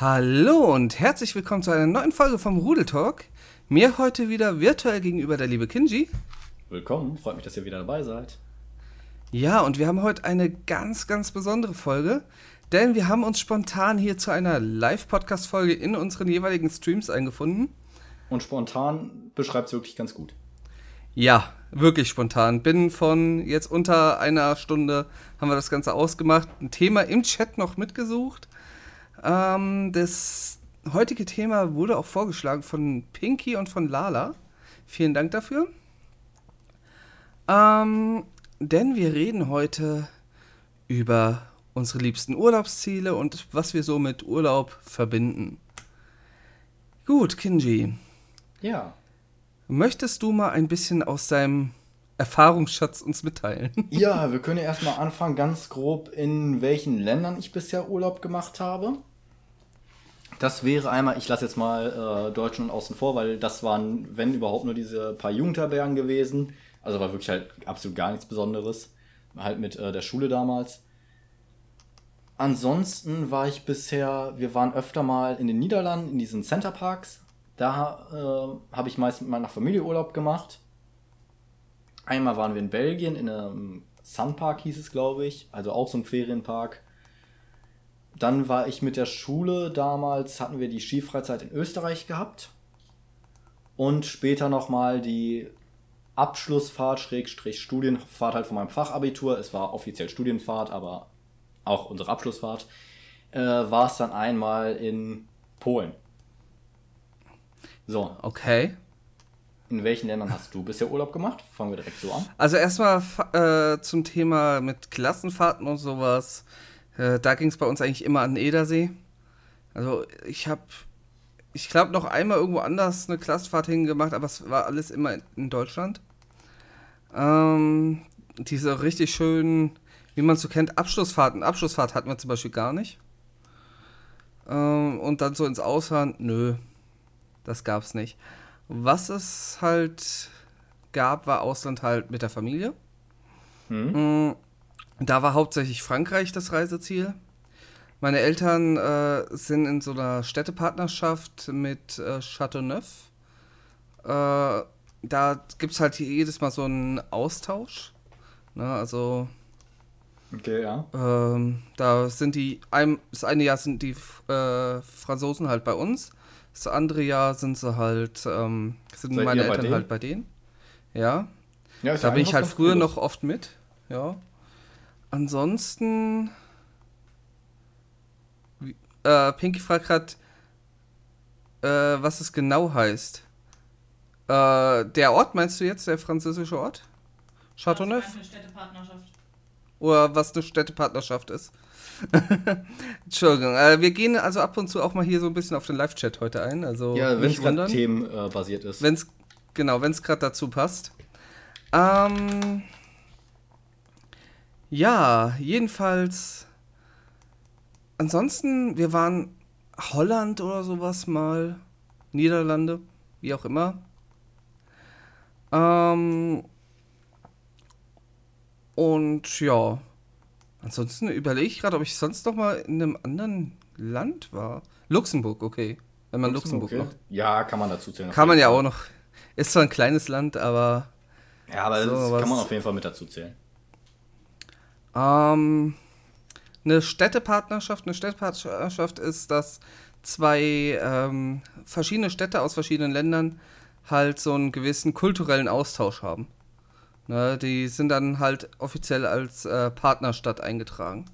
Hallo und herzlich willkommen zu einer neuen Folge vom Rudel Talk. Mir heute wieder virtuell gegenüber der liebe Kinji. Willkommen, freut mich, dass ihr wieder dabei seid. Ja, und wir haben heute eine ganz, ganz besondere Folge, denn wir haben uns spontan hier zu einer Live-Podcast-Folge in unseren jeweiligen Streams eingefunden. Und spontan beschreibt es wirklich ganz gut. Ja, wirklich spontan. Bin von jetzt unter einer Stunde haben wir das Ganze ausgemacht. Ein Thema im Chat noch mitgesucht. Ähm, das heutige Thema wurde auch vorgeschlagen von Pinky und von Lala. Vielen Dank dafür. Ähm, denn wir reden heute über unsere liebsten Urlaubsziele und was wir so mit Urlaub verbinden. Gut, Kinji. Ja. Möchtest du mal ein bisschen aus deinem Erfahrungsschatz uns mitteilen? Ja, wir können ja erstmal anfangen, ganz grob, in welchen Ländern ich bisher Urlaub gemacht habe. Das wäre einmal, ich lasse jetzt mal äh, Deutschland außen vor, weil das waren, wenn überhaupt, nur diese paar Jugendherbergen gewesen. Also war wirklich halt absolut gar nichts Besonderes. Halt mit äh, der Schule damals. Ansonsten war ich bisher, wir waren öfter mal in den Niederlanden, in diesen Centerparks. Da äh, habe ich meist mit meiner Familie Urlaub gemacht. Einmal waren wir in Belgien, in einem Sunpark hieß es, glaube ich. Also auch so ein Ferienpark. Dann war ich mit der Schule damals, hatten wir die Skifreizeit in Österreich gehabt. Und später nochmal die Abschlussfahrt, Schrägstrich Studienfahrt halt von meinem Fachabitur. Es war offiziell Studienfahrt, aber auch unsere Abschlussfahrt. Äh, war es dann einmal in Polen. So. Okay. In welchen Ländern hast du bisher Urlaub gemacht? Fangen wir direkt so an. Also erstmal äh, zum Thema mit Klassenfahrten und sowas. Äh, da ging es bei uns eigentlich immer an den Edersee. Also ich habe, ich glaube, noch einmal irgendwo anders eine Klassenfahrt hingemacht, aber es war alles immer in Deutschland. Ähm, diese richtig schönen, wie man es so kennt, Abschlussfahrten. Abschlussfahrt hatten wir zum Beispiel gar nicht. Ähm, und dann so ins Ausland, nö, das gab's nicht. Was es halt gab, war Ausland halt mit der Familie. Hm. Da war hauptsächlich Frankreich das Reiseziel. Meine Eltern äh, sind in so einer Städtepartnerschaft mit äh, Chateauneuf. Äh, da gibt es halt jedes Mal so einen Austausch. Ne, also. Okay, ja. Ähm, da sind die, ein, das eine Jahr sind die äh, Franzosen halt bei uns. Das andere Jahr sind sie halt, ähm, sind Seid meine Eltern bei halt bei denen. Ja. ja da bin ich halt früher noch oft mit. Ja. Ansonsten. Äh, Pinky fragt gerade, äh, was es genau heißt. Äh, der Ort meinst du jetzt, der französische Ort? Chateauneuf? Was eine Städtepartnerschaft. Oder was eine Städtepartnerschaft ist. Entschuldigung. Äh, wir gehen also ab und zu auch mal hier so ein bisschen auf den Live-Chat heute ein. Also ja, wenn es gerade themenbasiert ist. Wenn's, genau, wenn es gerade dazu passt. Ähm. Ja, jedenfalls. Ansonsten, wir waren Holland oder sowas mal. Niederlande, wie auch immer. Ähm. Und ja. Ansonsten überlege ich gerade, ob ich sonst noch mal in einem anderen Land war. Luxemburg, okay. Wenn man Luxemburg, Luxemburg okay. noch. Ja, kann man dazu zählen. Kann man ja auch noch. Ist zwar ein kleines Land, aber. Ja, aber so, das kann man auf jeden Fall mit dazu zählen. Ähm, eine Städtepartnerschaft. Eine Städtepartnerschaft ist, dass zwei ähm, verschiedene Städte aus verschiedenen Ländern halt so einen gewissen kulturellen Austausch haben. Ne, die sind dann halt offiziell als äh, Partnerstadt eingetragen.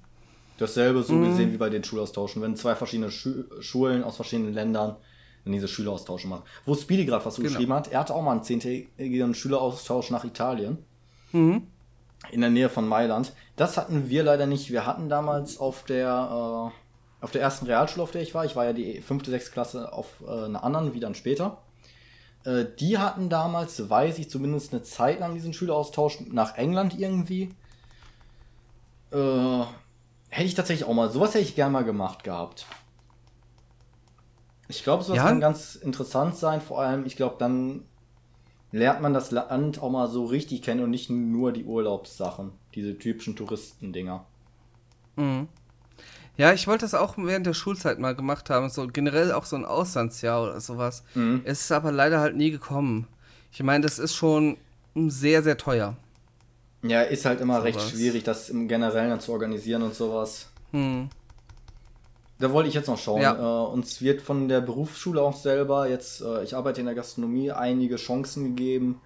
Dasselbe so mhm. gesehen wie bei den Schulaustauschen. Wenn zwei verschiedene Schu Schulen aus verschiedenen Ländern dann diese Schüleraustausche machen. Wo Speedy gerade was genau. geschrieben hat, er hatte auch mal einen zehntägigen Schüleraustausch nach Italien. Mhm in der Nähe von Mailand. Das hatten wir leider nicht. Wir hatten damals auf der, äh, auf der ersten Realschule, auf der ich war, ich war ja die fünfte, sechste Klasse auf äh, einer anderen, wie dann später. Äh, die hatten damals, weiß ich, zumindest eine Zeit lang diesen Schüleraustausch nach England irgendwie. Äh, hätte ich tatsächlich auch mal, sowas hätte ich gerne mal gemacht gehabt. Ich glaube, sowas ja? kann ganz interessant sein, vor allem, ich glaube, dann lernt man das Land auch mal so richtig kennen und nicht nur die Urlaubssachen, diese typischen Touristendinger. Mhm. Ja, ich wollte das auch während der Schulzeit mal gemacht haben, so generell auch so ein Auslandsjahr oder sowas. Mhm. Es ist aber leider halt nie gekommen. Ich meine, das ist schon sehr, sehr teuer. Ja, ist halt immer sowas. recht schwierig, das im Generellen zu organisieren und sowas. Hm. Da wollte ich jetzt noch schauen. Ja. Äh, uns wird von der Berufsschule auch selber jetzt, äh, ich arbeite in der Gastronomie, einige Chancen gegeben,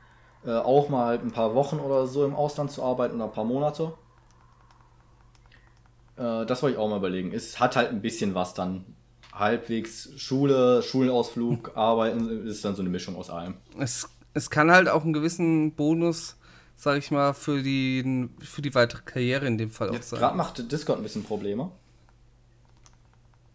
äh, auch mal halt ein paar Wochen oder so im Ausland zu arbeiten oder ein paar Monate. Äh, das wollte ich auch mal überlegen. Es hat halt ein bisschen was dann. Halbwegs Schule, Schulausflug, Arbeiten, ist dann so eine Mischung aus allem. Es, es kann halt auch einen gewissen Bonus sag ich mal, für die, für die weitere Karriere in dem Fall Jetzt auch sein. Gerade macht Discord ein bisschen Probleme.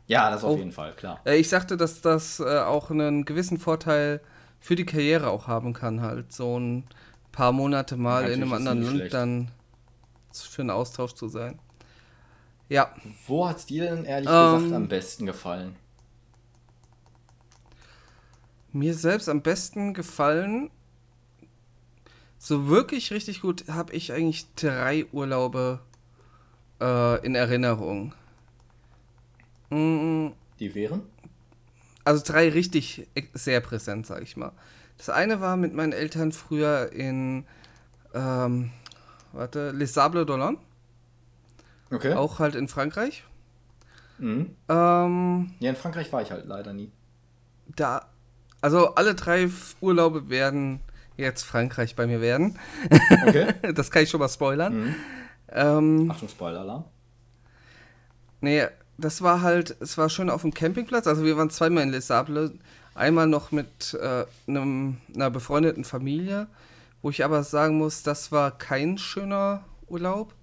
Ja, das auf oh. jeden Fall, klar. Äh, ich sagte, dass das äh, auch einen gewissen Vorteil für die Karriere auch haben kann, halt so ein paar Monate mal ja, in einem anderen Land schlecht. dann für einen Austausch zu sein. Ja. Wo hat es dir denn ehrlich ähm, gesagt am besten gefallen? Mir selbst am besten gefallen so wirklich richtig gut habe ich eigentlich drei Urlaube äh, in Erinnerung. Die wären? Also drei richtig sehr präsent, sag ich mal. Das eine war mit meinen Eltern früher in, ähm, warte, Les Sables d'Olonne. Okay. Auch halt in Frankreich. Mhm. Ähm, ja, in Frankreich war ich halt leider nie. Da, also alle drei Urlaube werden jetzt Frankreich bei mir werden. Okay. das kann ich schon mal spoilern. Mhm. Ähm, Achtung, Spoiler-Alarm. Nee, das war halt, es war schön auf dem Campingplatz. Also wir waren zweimal in Les Sables. Einmal noch mit äh, einem, einer befreundeten Familie, wo ich aber sagen muss, das war kein schöner Urlaub.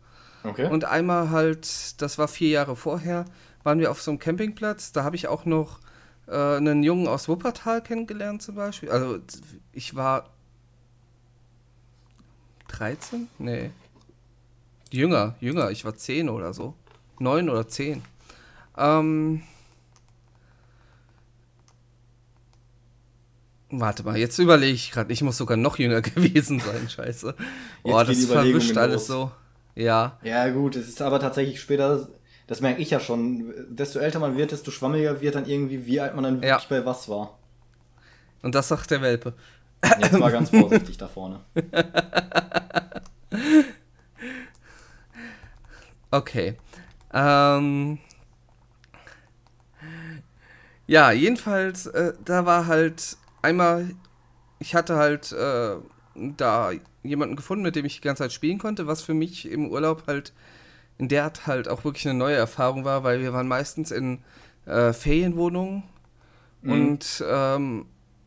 Okay. Und einmal halt, das war vier Jahre vorher, waren wir auf so einem Campingplatz. Da habe ich auch noch äh, einen Jungen aus Wuppertal kennengelernt zum Beispiel. Also ich war 13? Nee. Jünger, jünger. Ich war 10 oder so. 9 oder 10. Ähm. Warte mal, jetzt überlege ich gerade. Ich muss sogar noch jünger gewesen sein. Scheiße. Boah, das verwischt alles so. Ja. Ja, gut. Es ist aber tatsächlich später. Das merke ich ja schon. Desto älter man wird, desto schwammiger wird dann irgendwie, wie alt man dann wirklich ja. bei was war. Und das sagt der Welpe. Jetzt mal ganz vorsichtig da vorne. Okay. Ähm. Ja, jedenfalls, äh, da war halt einmal, ich hatte halt äh, da jemanden gefunden, mit dem ich die ganze Zeit spielen konnte, was für mich im Urlaub halt in der Art halt auch wirklich eine neue Erfahrung war, weil wir waren meistens in äh, Ferienwohnungen mhm. und ähm,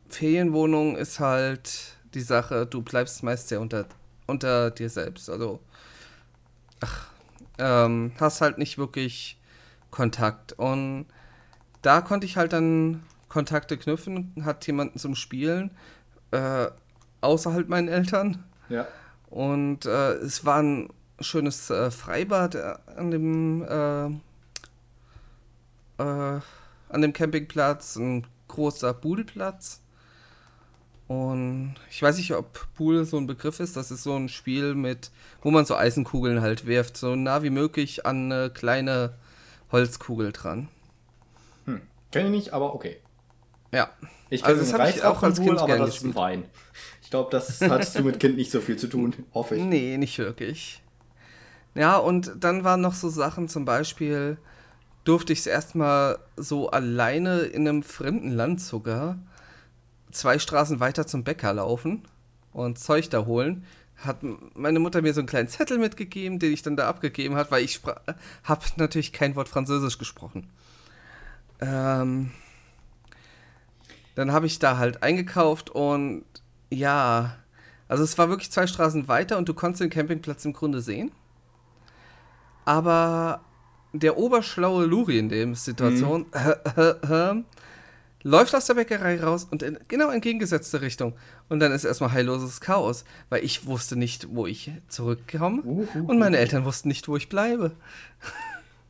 Ferienwohnung ist halt die Sache, du bleibst meist sehr unter, unter dir selbst. Also, ach, ähm, hast halt nicht wirklich Kontakt. Und da konnte ich halt dann Kontakte knüpfen, hat jemanden zum Spielen, äh, außer halt meinen Eltern. Ja. Und äh, es war ein schönes äh, Freibad an dem äh, äh, an dem Campingplatz, ein großer Budelplatz. Und ich weiß nicht, ob Pool so ein Begriff ist. Das ist so ein Spiel mit, wo man so Eisenkugeln halt wirft, so nah wie möglich an eine kleine Holzkugel dran. Kenne ich nicht, aber okay. Ja. Ich kenne also das ich auch als Kind aber das ist ein Wein. Ich glaube, das hattest du mit Kind nicht so viel zu tun, hoffe ich. Nee, nicht wirklich. Ja, und dann waren noch so Sachen, zum Beispiel durfte ich es erstmal so alleine in einem fremden Land sogar zwei Straßen weiter zum Bäcker laufen und Zeug da holen, hat meine Mutter mir so einen kleinen Zettel mitgegeben, den ich dann da abgegeben habe, weil ich habe natürlich kein Wort Französisch gesprochen. Ähm, dann habe ich da halt eingekauft und ja, also es war wirklich zwei Straßen weiter und du konntest den Campingplatz im Grunde sehen. Aber der oberschlaue Luri in der Situation mhm. läuft aus der Bäckerei raus und in genau entgegengesetzte Richtung. Und dann ist erstmal heilloses Chaos, weil ich wusste nicht, wo ich zurückkomme uh, uh, und meine Eltern wussten nicht, wo ich bleibe.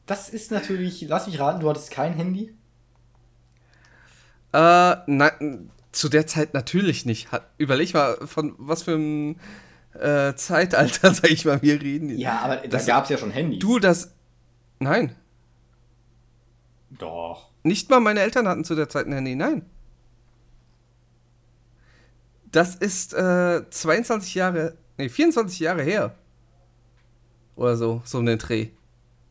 Das ist natürlich, lass mich raten, du hattest kein Handy? Äh, na, zu der Zeit natürlich nicht. überleg mal, von was für einem äh, Zeitalter, sag ich mal, wir reden. Ja, aber da gab es ja schon Handys. Du, das. Nein. Doch. Nicht mal meine Eltern hatten zu der Zeit ein Handy, nein. Das ist äh, 22 Jahre, nee, 24 Jahre her. Oder so, so um den Dreh.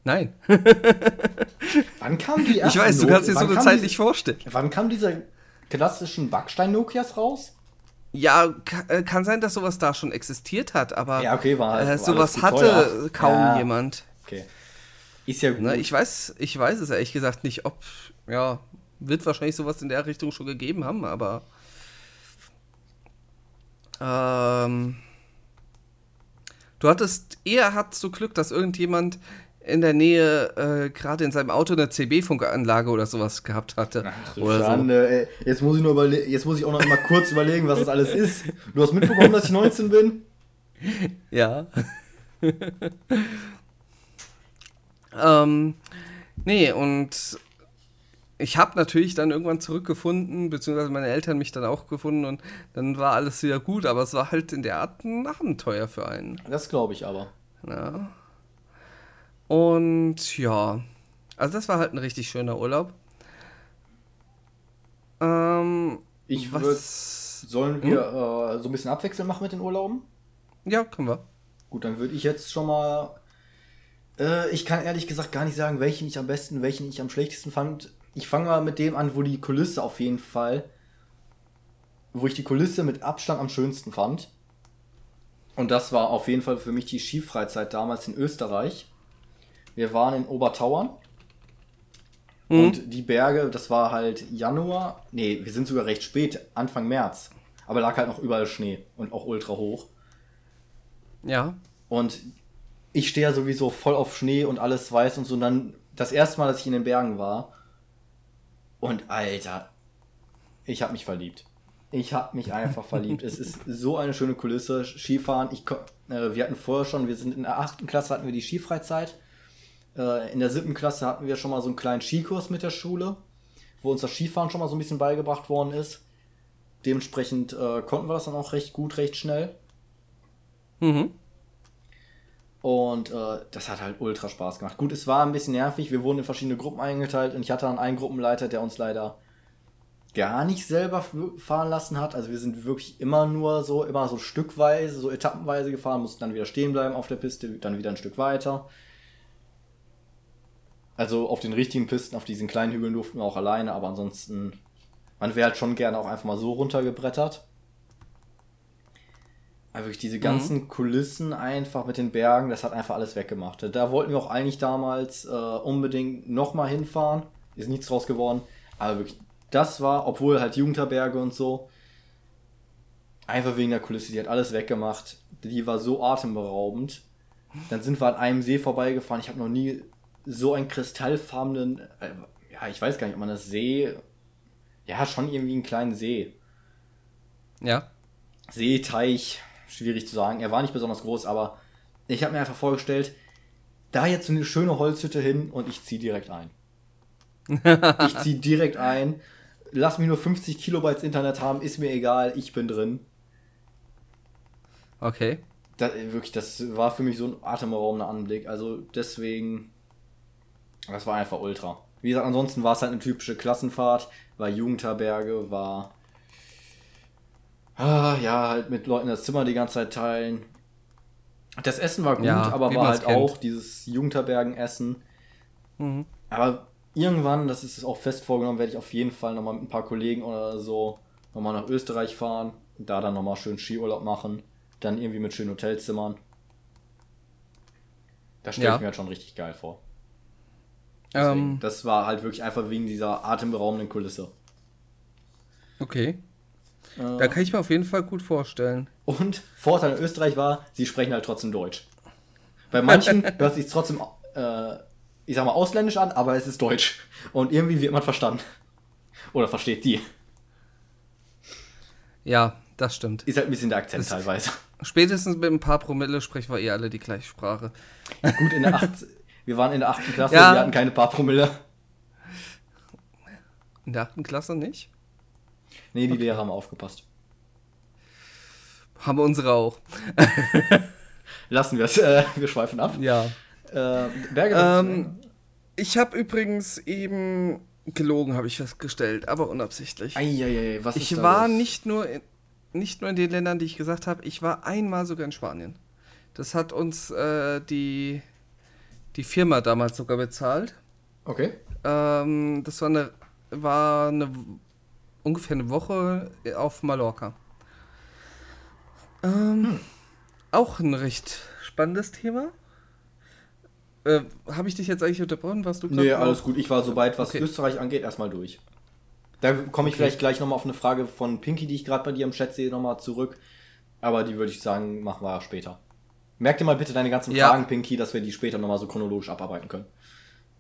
Nein. wann kam die erste Ich weiß, du kannst dir so eine Zeit nicht vorstellen. Wann kam diese klassischen Backstein-Nokias raus? Ja, äh, kann sein, dass sowas da schon existiert hat, aber ja, okay, war halt, äh, sowas hatte teuer. kaum ja. jemand. Okay. Ist ja gut. Na, ich, weiß, ich weiß es ehrlich gesagt nicht, ob, ja, wird wahrscheinlich sowas in der Richtung schon gegeben haben, aber ähm, du hattest eher hattest du Glück, dass irgendjemand in der Nähe äh, gerade in seinem Auto eine CB-Funkanlage oder sowas gehabt hatte. Ach, oder Schande, so. Jetzt muss ich nur jetzt muss ich auch noch mal kurz überlegen, was das alles ist. Du hast mitbekommen, dass ich 19 bin? Ja. ähm, nee, und ich habe natürlich dann irgendwann zurückgefunden, beziehungsweise meine Eltern mich dann auch gefunden und dann war alles wieder gut, aber es war halt in der Art ein Abenteuer für einen. Das glaube ich aber. Ja. Und ja, also das war halt ein richtig schöner Urlaub. Ähm, ich würde. Sollen wir hm? äh, so ein bisschen abwechselnd machen mit den Urlauben? Ja, können wir. Gut, dann würde ich jetzt schon mal. Äh, ich kann ehrlich gesagt gar nicht sagen, welchen ich am besten, welchen ich am schlechtesten fand. Ich fange mal mit dem an, wo die Kulisse auf jeden Fall. Wo ich die Kulisse mit Abstand am schönsten fand. Und das war auf jeden Fall für mich die Skifreizeit damals in Österreich. Wir waren in Obertauern. Mhm. Und die Berge, das war halt Januar. Nee, wir sind sogar recht spät, Anfang März. Aber lag halt noch überall Schnee und auch ultra hoch. Ja. Und ich stehe ja sowieso voll auf Schnee und alles weiß und so. Und dann das erste Mal, dass ich in den Bergen war. Und Alter, ich habe mich verliebt. Ich habe mich einfach verliebt. Es ist so eine schöne Kulisse. Skifahren. Ich, äh, wir hatten vorher schon, wir sind in der achten Klasse hatten wir die Skifreizeit. Äh, in der siebten Klasse hatten wir schon mal so einen kleinen Skikurs mit der Schule, wo uns das Skifahren schon mal so ein bisschen beigebracht worden ist. Dementsprechend äh, konnten wir das dann auch recht gut, recht schnell. Mhm. Und äh, das hat halt ultra Spaß gemacht. Gut, es war ein bisschen nervig. Wir wurden in verschiedene Gruppen eingeteilt und ich hatte dann einen Gruppenleiter, der uns leider gar nicht selber fahren lassen hat. Also wir sind wirklich immer nur so, immer so stückweise, so etappenweise gefahren, mussten dann wieder stehen bleiben auf der Piste, dann wieder ein Stück weiter. Also auf den richtigen Pisten, auf diesen kleinen Hügeln durften wir auch alleine, aber ansonsten, man wäre halt schon gerne auch einfach mal so runtergebrettert. Aber wirklich diese ganzen mhm. Kulissen einfach mit den Bergen, das hat einfach alles weggemacht. Da wollten wir auch eigentlich damals äh, unbedingt nochmal hinfahren. Ist nichts draus geworden. Aber wirklich, das war, obwohl halt Jugendherberge und so, einfach wegen der Kulisse, die hat alles weggemacht. Die war so atemberaubend. Dann sind wir an einem See vorbeigefahren. Ich habe noch nie so einen kristallfarbenen, äh, ja, ich weiß gar nicht, ob man das See, ja, schon irgendwie einen kleinen See. Ja. See, Teich, schwierig zu sagen. Er war nicht besonders groß, aber ich habe mir einfach vorgestellt, da jetzt so eine schöne Holzhütte hin und ich ziehe direkt ein. ich ziehe direkt ein. Lass mich nur 50 Kilobytes Internet haben, ist mir egal, ich bin drin. Okay. Das, wirklich, das war für mich so ein atemberaubender Anblick. Also deswegen das war einfach ultra. Wie gesagt, ansonsten war es halt eine typische Klassenfahrt, war Jugendherberge, war ah, ja, halt mit Leuten das Zimmer die ganze Zeit teilen. Das Essen war gut, ja, aber war halt kennt. auch dieses Jugendherbergenessen. Mhm. Aber irgendwann, das ist auch fest vorgenommen, werde ich auf jeden Fall nochmal mit ein paar Kollegen oder so nochmal nach Österreich fahren, da dann nochmal schön Skiurlaub machen, dann irgendwie mit schönen Hotelzimmern. Das stelle ja. ich mir halt schon richtig geil vor. Deswegen, ähm, das war halt wirklich einfach wegen dieser atemberaubenden Kulisse. Okay. Äh, da kann ich mir auf jeden Fall gut vorstellen. Und Vorteil in Österreich war, sie sprechen halt trotzdem Deutsch. Bei manchen hört sich trotzdem, äh, ich sag mal, ausländisch an, aber es ist Deutsch. Und irgendwie wird man verstanden. Oder versteht die. Ja, das stimmt. Ist halt ein bisschen der Akzent das teilweise. Spätestens mit ein paar Promille sprechen wir eh alle die gleiche Sprache. Gut, in der 8, Wir waren in der 8. Klasse, ja. wir hatten keine paar Promille. In der 8. Klasse nicht? Nee, die okay. Lehrer haben aufgepasst. Haben unsere auch. Lassen wir es. Äh, wir schweifen ab. Ja. Äh, Berge. Ähm, Ich habe übrigens eben gelogen, habe ich festgestellt, aber unabsichtlich. Eieiei, was ich war los? nicht nur in, nicht nur in den Ländern, die ich gesagt habe, ich war einmal sogar in Spanien. Das hat uns äh, die, die Firma damals sogar bezahlt. Okay. Ähm, das war eine, war eine ungefähr eine Woche auf Mallorca. Ähm, hm. Auch ein recht spannendes Thema. Äh, Habe ich dich jetzt eigentlich unterbrochen? Warst du Nee, alles gut. Ich war soweit, was okay. Österreich angeht, erstmal durch. Da komme ich okay. vielleicht gleich nochmal auf eine Frage von Pinky, die ich gerade bei dir im Chat sehe, nochmal zurück. Aber die würde ich sagen, machen wir später. Merk dir mal bitte deine ganzen ja. Fragen, Pinky, dass wir die später nochmal so chronologisch abarbeiten können.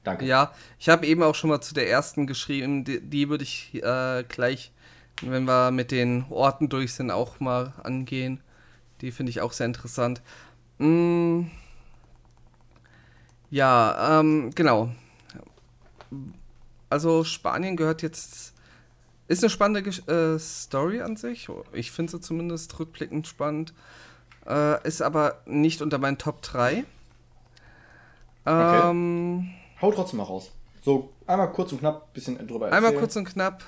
Danke. Ja, ich habe eben auch schon mal zu der ersten geschrieben. Die, die würde ich äh, gleich, wenn wir mit den Orten durch sind, auch mal angehen. Die finde ich auch sehr interessant. Mm. Ja, ähm, genau. Also Spanien gehört jetzt. Ist eine spannende äh, Story an sich. Ich finde sie zumindest rückblickend spannend. Äh, ist aber nicht unter meinen Top 3. Ähm, okay. Hau trotzdem mal raus. So, einmal kurz und knapp, bisschen drüber erzählen. Einmal kurz und knapp.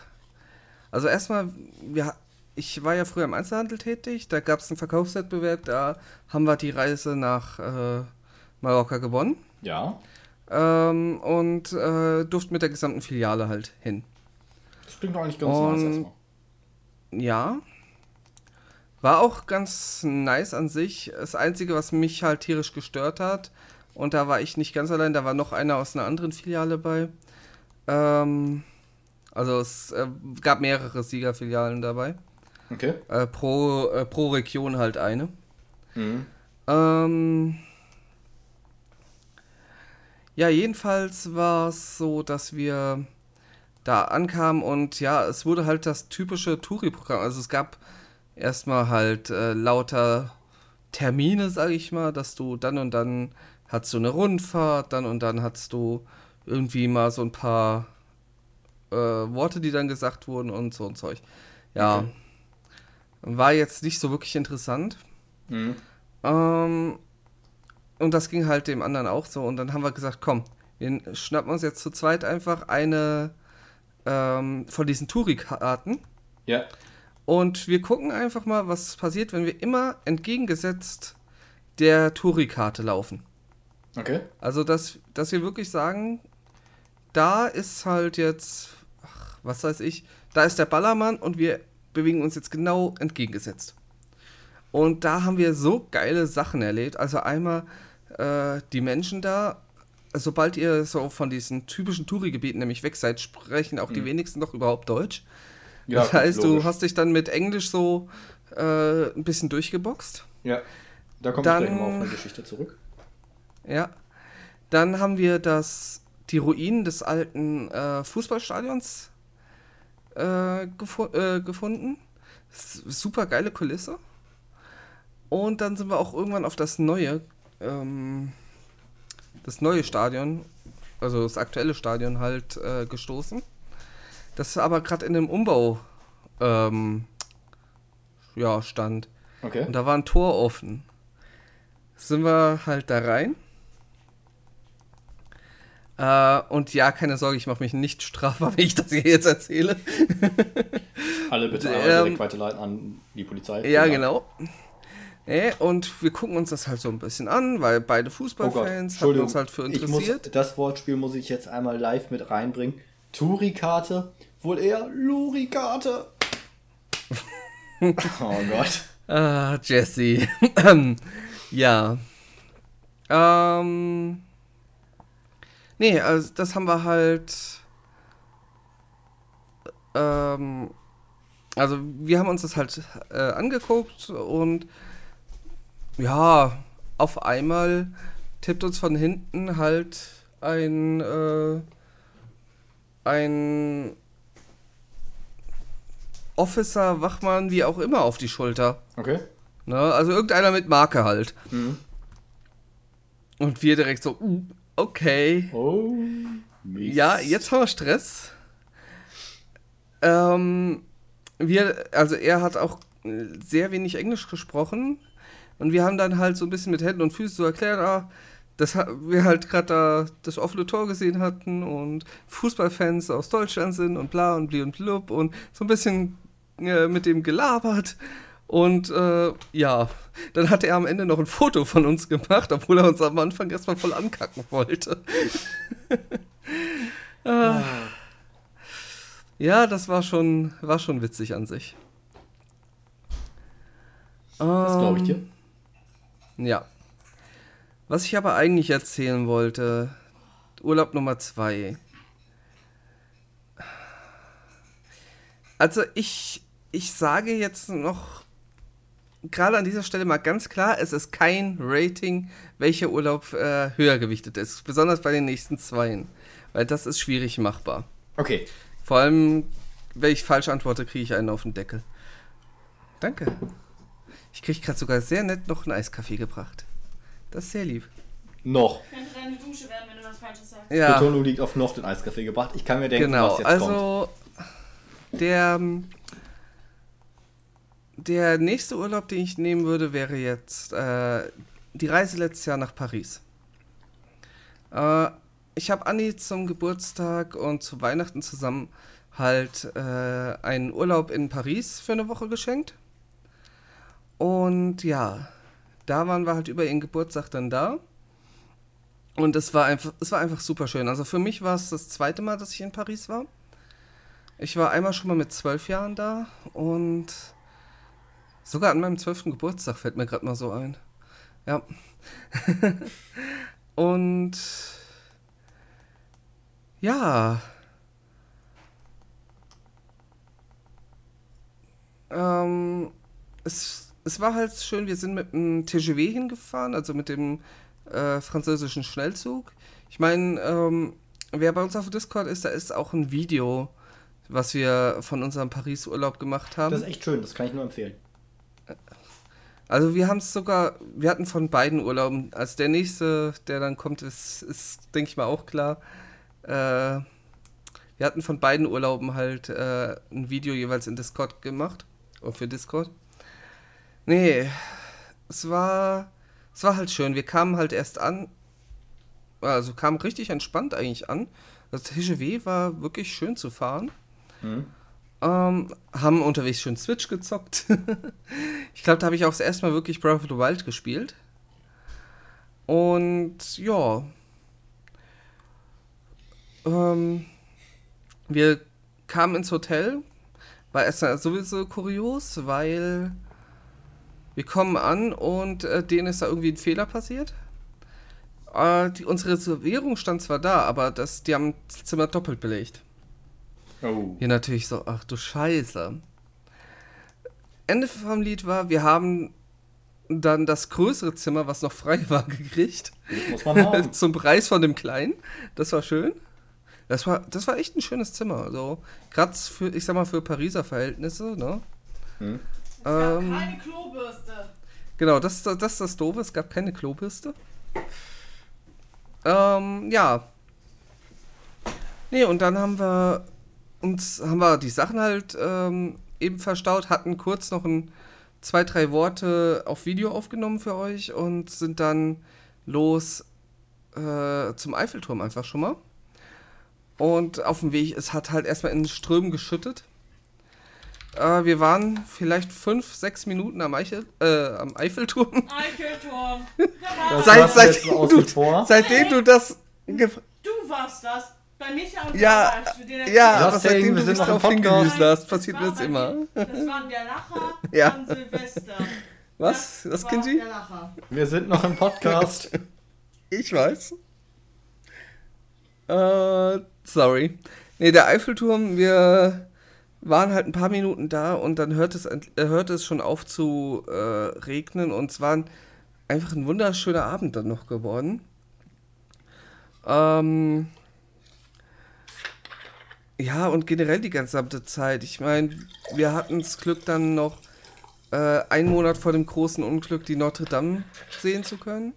Also erstmal, wir, ich war ja früher im Einzelhandel tätig, da gab es einen Verkaufswettbewerb, da haben wir die Reise nach äh, Mallorca gewonnen. Ja. Ähm, und äh, durften mit der gesamten Filiale halt hin. Das klingt doch eigentlich ganz und, nice erstmal. Ja. War auch ganz nice an sich. Das Einzige, was mich halt tierisch gestört hat, und da war ich nicht ganz allein, da war noch einer aus einer anderen Filiale bei. Ähm, also es äh, gab mehrere Siegerfilialen dabei. Okay. Äh, pro, äh, pro Region halt eine. Mhm. Ähm, ja, jedenfalls war es so, dass wir da ankamen und ja, es wurde halt das typische Touri-Programm. Also es gab erstmal halt äh, lauter Termine, sag ich mal, dass du dann und dann hattest du eine Rundfahrt, dann und dann hattest du irgendwie mal so ein paar äh, Worte, die dann gesagt wurden und so ein Zeug. Ja. Okay. War jetzt nicht so wirklich interessant. Mhm. Ähm, und das ging halt dem anderen auch so. Und dann haben wir gesagt, komm, wir schnappen uns jetzt zu zweit einfach eine ähm, von diesen Touri-Karten. Ja. Und wir gucken einfach mal, was passiert, wenn wir immer entgegengesetzt der Touri-Karte laufen. Okay. Also, dass, dass wir wirklich sagen, da ist halt jetzt, ach, was weiß ich, da ist der Ballermann und wir bewegen uns jetzt genau entgegengesetzt. Und da haben wir so geile Sachen erlebt. Also einmal äh, die Menschen da, sobald ihr so von diesen typischen Touri-Gebieten nämlich weg seid, sprechen auch mhm. die wenigsten noch überhaupt Deutsch. Ja, das heißt, logisch. du hast dich dann mit Englisch so äh, ein bisschen durchgeboxt. Ja, da komme ich gleich mal auf eine Geschichte zurück. Ja. Dann haben wir das, die Ruinen des alten äh, Fußballstadions äh, gefu äh, gefunden. Super geile Kulisse. Und dann sind wir auch irgendwann auf das neue, ähm, das neue Stadion, also das aktuelle Stadion halt äh, gestoßen. Das aber gerade in dem Umbau ähm, ja, stand. Okay. Und da war ein Tor offen. Sind wir halt da rein äh, und ja, keine Sorge, ich mache mich nicht strafbar, wenn ich das hier jetzt erzähle. Alle bitte ähm, direkt weiterleiten an die Polizei. Ja, genau. Nee, und wir gucken uns das halt so ein bisschen an, weil beide Fußballfans oh haben uns halt für interessiert. Muss, das Wortspiel muss ich jetzt einmal live mit reinbringen. Touri-Karte, wohl eher Luri-Karte. oh Gott. Ah, Jesse. ja. Ähm. Nee, also das haben wir halt. Ähm, also wir haben uns das halt äh, angeguckt und ja, auf einmal tippt uns von hinten halt ein äh, ein Officer, Wachmann, wie auch immer auf die Schulter. Okay. Ne, also irgendeiner mit Marke halt. Mhm. Und wir direkt so, uh, Okay. Oh. Mist. Ja, jetzt haben wir Stress. Ähm, wir, also er hat auch sehr wenig Englisch gesprochen und wir haben dann halt so ein bisschen mit Händen und Füßen so erklärt, ah, dass wir halt gerade da das offene Tor gesehen hatten und Fußballfans aus Deutschland sind und bla und bli und blub und so ein bisschen äh, mit dem gelabert. Und äh, ja, dann hat er am Ende noch ein Foto von uns gemacht, obwohl er uns am Anfang erstmal voll ankacken wollte. ah. Ja, das war schon, war schon witzig an sich. Das glaube ich dir. Ähm, ja. Was ich aber eigentlich erzählen wollte, Urlaub Nummer zwei. Also ich, ich sage jetzt noch gerade an dieser Stelle mal ganz klar, es ist kein Rating, welcher Urlaub äh, höher gewichtet ist. Besonders bei den nächsten zweien. Weil das ist schwierig machbar. Okay. Vor allem, wenn ich falsch antworte, kriege ich einen auf den Deckel. Danke. Ich kriege gerade sogar sehr nett noch einen Eiskaffee gebracht. Das ist sehr lieb. Noch. Könnte deine Dusche werden, wenn du was Falsches sagst. Ja. Betonung liegt auf noch den Eiskaffee gebracht. Ich kann mir denken, genau. was jetzt also, kommt. Also, der der nächste Urlaub, den ich nehmen würde, wäre jetzt äh, die Reise letztes Jahr nach Paris. Äh, ich habe Anni zum Geburtstag und zu Weihnachten zusammen halt äh, einen Urlaub in Paris für eine Woche geschenkt. Und ja, da waren wir halt über ihren Geburtstag dann da. Und es war einfach, es war einfach super schön. Also für mich war es das zweite Mal, dass ich in Paris war. Ich war einmal schon mal mit zwölf Jahren da und Sogar an meinem zwölften Geburtstag fällt mir gerade mal so ein. Ja. Und ja. Ähm, es, es war halt schön, wir sind mit dem TGV hingefahren, also mit dem äh, französischen Schnellzug. Ich meine, ähm, wer bei uns auf Discord ist, da ist auch ein Video, was wir von unserem Paris-Urlaub gemacht haben. Das ist echt schön, das kann ich nur empfehlen. Also wir haben es sogar, wir hatten von beiden Urlauben, als der nächste, der dann kommt, ist, ist denke ich mal, auch klar. Äh, wir hatten von beiden Urlauben halt äh, ein Video jeweils in Discord gemacht. Oder für Discord. Nee, es war, es war halt schön. Wir kamen halt erst an, also kamen richtig entspannt eigentlich an. Das TGW war wirklich schön zu fahren. Mhm. Ähm, haben unterwegs schön Switch gezockt. ich glaube, da habe ich auch das erste Mal wirklich Breath of the Wild gespielt. Und ja. Ähm, wir kamen ins Hotel. War erstmal sowieso kurios, weil wir kommen an und äh, denen ist da irgendwie ein Fehler passiert. Äh, die, unsere Reservierung stand zwar da, aber das, die haben das Zimmer doppelt belegt. Oh. Hier natürlich so, ach du Scheiße. Ende vom Lied war, wir haben dann das größere Zimmer, was noch frei war, gekriegt. Muss man haben. Zum Preis von dem kleinen. Das war schön. Das war, das war echt ein schönes Zimmer. Also, gerade für, ich sag mal, für Pariser Verhältnisse, ne? Hm. Es gab ähm, keine Klobürste. Genau, das, das, das ist das Doofe, es gab keine Klobürste. Ähm, ja. Nee, und dann haben wir und haben wir die Sachen halt ähm, eben verstaut, hatten kurz noch ein, zwei, drei Worte auf Video aufgenommen für euch und sind dann los äh, zum Eiffelturm einfach schon mal. Und auf dem Weg, es hat halt erstmal in Strömen geschüttet. Äh, wir waren vielleicht fünf, sechs Minuten am, Eichel, äh, am Eiffelturm. Eiffelturm. Seit, seitdem, du, seitdem du das. Du warst das. Bei Micha und ja, der ja, aber seitdem du dich darauf hingewiesen hast, passiert mir das immer. Das waren der Lacher ja. an Silvester. Was? Das, das Kinji? Wir sind noch im Podcast. ich weiß. Äh, sorry. Nee, der Eiffelturm, wir waren halt ein paar Minuten da und dann hört es, äh, hörte es schon auf zu äh, regnen und es war einfach ein wunderschöner Abend dann noch geworden. Ähm, ja, und generell die gesamte Zeit. Ich meine, wir hatten das Glück dann noch äh, einen Monat vor dem großen Unglück die Notre Dame sehen zu können.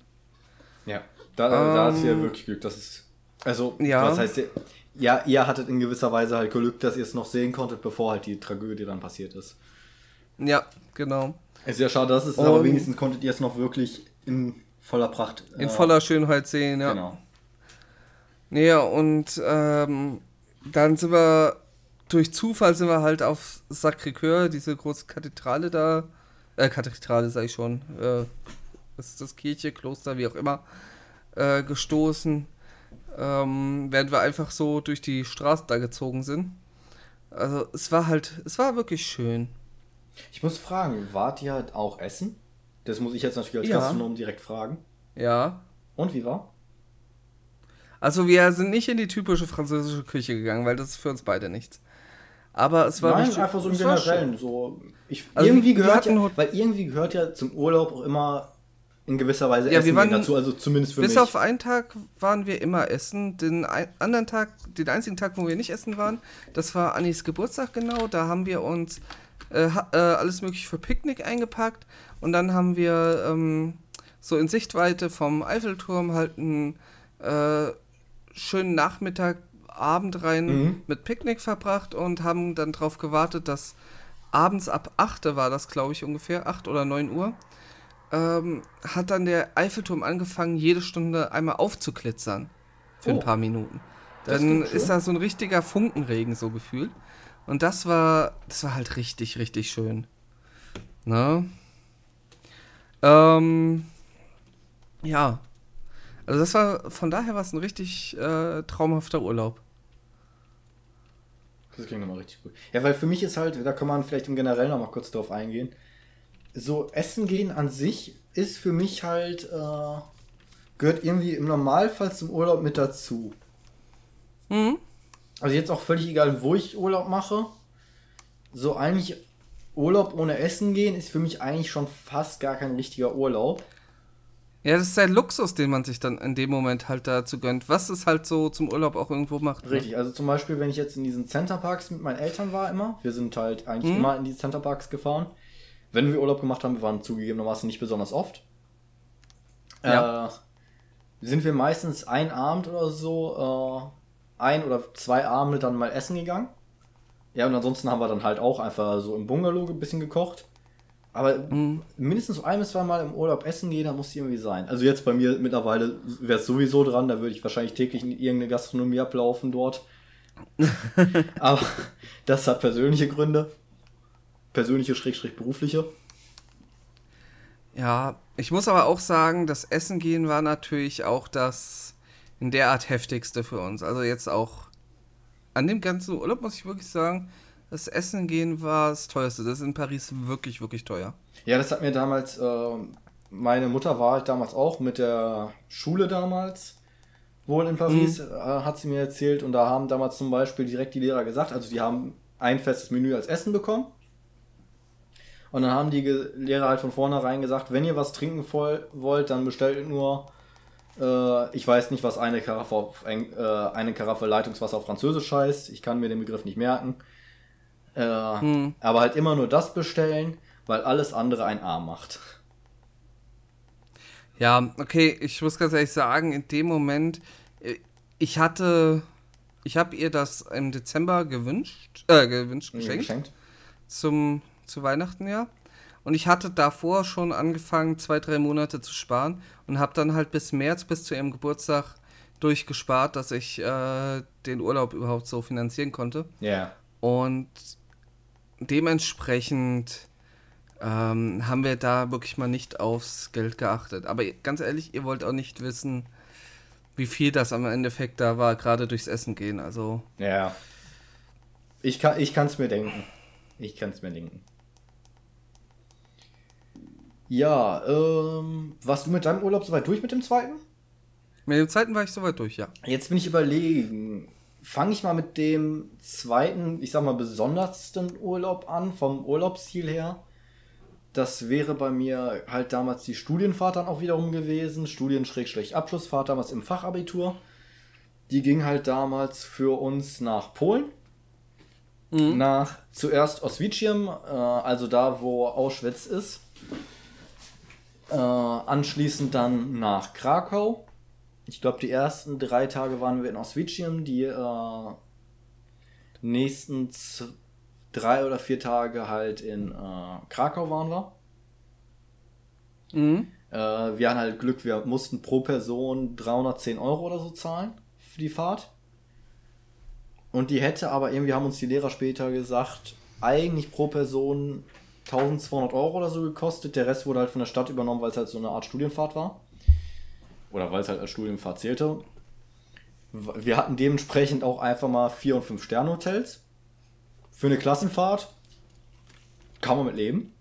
Ja, da, ähm, da hast du ja wirklich Glück. Das ist, also, ja. was heißt, ja, ihr hattet in gewisser Weise halt Glück, dass ihr es noch sehen konntet, bevor halt die Tragödie dann passiert ist. Ja, genau. Es ist ja schade, dass es, um, aber wenigstens konntet ihr es noch wirklich in voller Pracht. In äh, voller Schönheit sehen, ja. Genau. Ja, und ähm, dann sind wir, durch Zufall sind wir halt auf Sacré-Cœur, diese große Kathedrale da, äh, Kathedrale sag ich schon, äh, was ist das, Kirche, Kloster, wie auch immer, äh, gestoßen, ähm, während wir einfach so durch die Straße da gezogen sind. Also es war halt, es war wirklich schön. Ich muss fragen, wart ihr halt auch essen? Das muss ich jetzt natürlich als ja. Gastronom direkt fragen. Ja. Und wie war? Also wir sind nicht in die typische französische Küche gegangen, weil das ist für uns beide nichts. Aber es war Nein, richtig, einfach so im Generellen. So, ich, also irgendwie gehört ja, weil irgendwie gehört ja zum Urlaub auch immer in gewisser Weise ja, Essen wir waren, dazu, also zumindest für bis mich. Bis auf einen Tag waren wir immer essen. Den ein, anderen Tag, den einzigen Tag, wo wir nicht essen waren, das war Annis Geburtstag genau. Da haben wir uns äh, äh, alles mögliche für Picknick eingepackt und dann haben wir ähm, so in Sichtweite vom Eiffelturm halt einen äh, schönen Nachmittag, Abend rein mhm. mit Picknick verbracht und haben dann darauf gewartet, dass abends ab 8 war das, glaube ich, ungefähr, 8 oder 9 Uhr, ähm, hat dann der Eiffelturm angefangen, jede Stunde einmal aufzuglitzern. Für oh. ein paar Minuten. Dann ist da so ein richtiger Funkenregen so gefühlt. Und das war, das war halt richtig, richtig schön. Ne? Ähm, ja. Also das war, von daher war es ein richtig äh, traumhafter Urlaub. Das klingt nochmal richtig gut. Ja, weil für mich ist halt, da kann man vielleicht im Generell nochmal kurz drauf eingehen. So, Essen gehen an sich ist für mich halt, äh, gehört irgendwie im Normalfall zum Urlaub mit dazu. Mhm. Also jetzt auch völlig egal, wo ich Urlaub mache. So eigentlich Urlaub ohne Essen gehen ist für mich eigentlich schon fast gar kein richtiger Urlaub. Ja, das ist der Luxus, den man sich dann in dem Moment halt dazu gönnt, was es halt so zum Urlaub auch irgendwo macht. Ne? Richtig, also zum Beispiel, wenn ich jetzt in diesen Centerparks mit meinen Eltern war immer, wir sind halt eigentlich mhm. immer in die Centerparks gefahren. Wenn wir Urlaub gemacht haben, wir waren zugegebenermaßen nicht besonders oft. Ja. Äh, sind wir meistens ein Abend oder so, äh, ein oder zwei Abende dann mal essen gegangen. Ja, und ansonsten haben wir dann halt auch einfach so im Bungalow ein bisschen gekocht. Aber mhm. mindestens ein bis zwei Mal im Urlaub essen gehen, da muss irgendwie sein. Also jetzt bei mir mittlerweile wäre es sowieso dran, da würde ich wahrscheinlich täglich in irgendeine Gastronomie ablaufen dort. Aber das hat persönliche Gründe. Persönliche, schrägstrich berufliche. Ja, ich muss aber auch sagen, das Essen gehen war natürlich auch das in der Art heftigste für uns. Also jetzt auch an dem ganzen Urlaub muss ich wirklich sagen, das Essen gehen war das teuerste. Das ist in Paris wirklich, wirklich teuer. Ja, das hat mir damals, äh, meine Mutter war ich damals auch mit der Schule damals wohl in Paris, mhm. äh, hat sie mir erzählt. Und da haben damals zum Beispiel direkt die Lehrer gesagt, also die haben ein festes Menü als Essen bekommen. Und dann haben die Lehrer halt von vornherein gesagt, wenn ihr was trinken wollt, dann bestellt nur, äh, ich weiß nicht, was eine Karaffe, auf, äh, eine Karaffe Leitungswasser auf Französisch heißt. Ich kann mir den Begriff nicht merken. Äh, hm. Aber halt immer nur das bestellen, weil alles andere ein A macht. Ja, okay, ich muss ganz ehrlich sagen, in dem Moment, äh, ich hatte, ich habe ihr das im Dezember gewünscht, äh, gewünscht, geschenkt. geschenkt. Zum, zu Weihnachten, ja. Und ich hatte davor schon angefangen, zwei, drei Monate zu sparen und habe dann halt bis März, bis zu ihrem Geburtstag durchgespart, dass ich äh, den Urlaub überhaupt so finanzieren konnte. Ja. Yeah. Und dementsprechend ähm, haben wir da wirklich mal nicht aufs Geld geachtet. Aber ganz ehrlich, ihr wollt auch nicht wissen, wie viel das am Endeffekt da war, gerade durchs Essen gehen. Also. Ja. Ich kann es mir denken. Ich kann es mir denken. Ja, ähm, warst du mit deinem Urlaub soweit durch mit dem zweiten? Mit dem zweiten war ich soweit durch, ja. Jetzt bin ich überlegen fange ich mal mit dem zweiten, ich sag mal, besondersten Urlaub an, vom Urlaubsziel her. Das wäre bei mir halt damals die Studienfahrt dann auch wiederum gewesen. Studien-Abschlussfahrt damals im Fachabitur. Die ging halt damals für uns nach Polen. Mhm. Nach zuerst Oswiecim, äh, also da, wo Auschwitz ist. Äh, anschließend dann nach Krakau ich glaube, die ersten drei Tage waren wir in Oswiecim, die äh, nächsten drei oder vier Tage halt in äh, Krakau waren wir. Mhm. Äh, wir hatten halt Glück, wir mussten pro Person 310 Euro oder so zahlen für die Fahrt. Und die hätte aber irgendwie, haben uns die Lehrer später gesagt, eigentlich pro Person 1200 Euro oder so gekostet. Der Rest wurde halt von der Stadt übernommen, weil es halt so eine Art Studienfahrt war. Oder weil es halt als Studienfahrt zählte. Wir hatten dementsprechend auch einfach mal 4- und 5-Sterne-Hotels. Für eine Klassenfahrt kann man mit leben.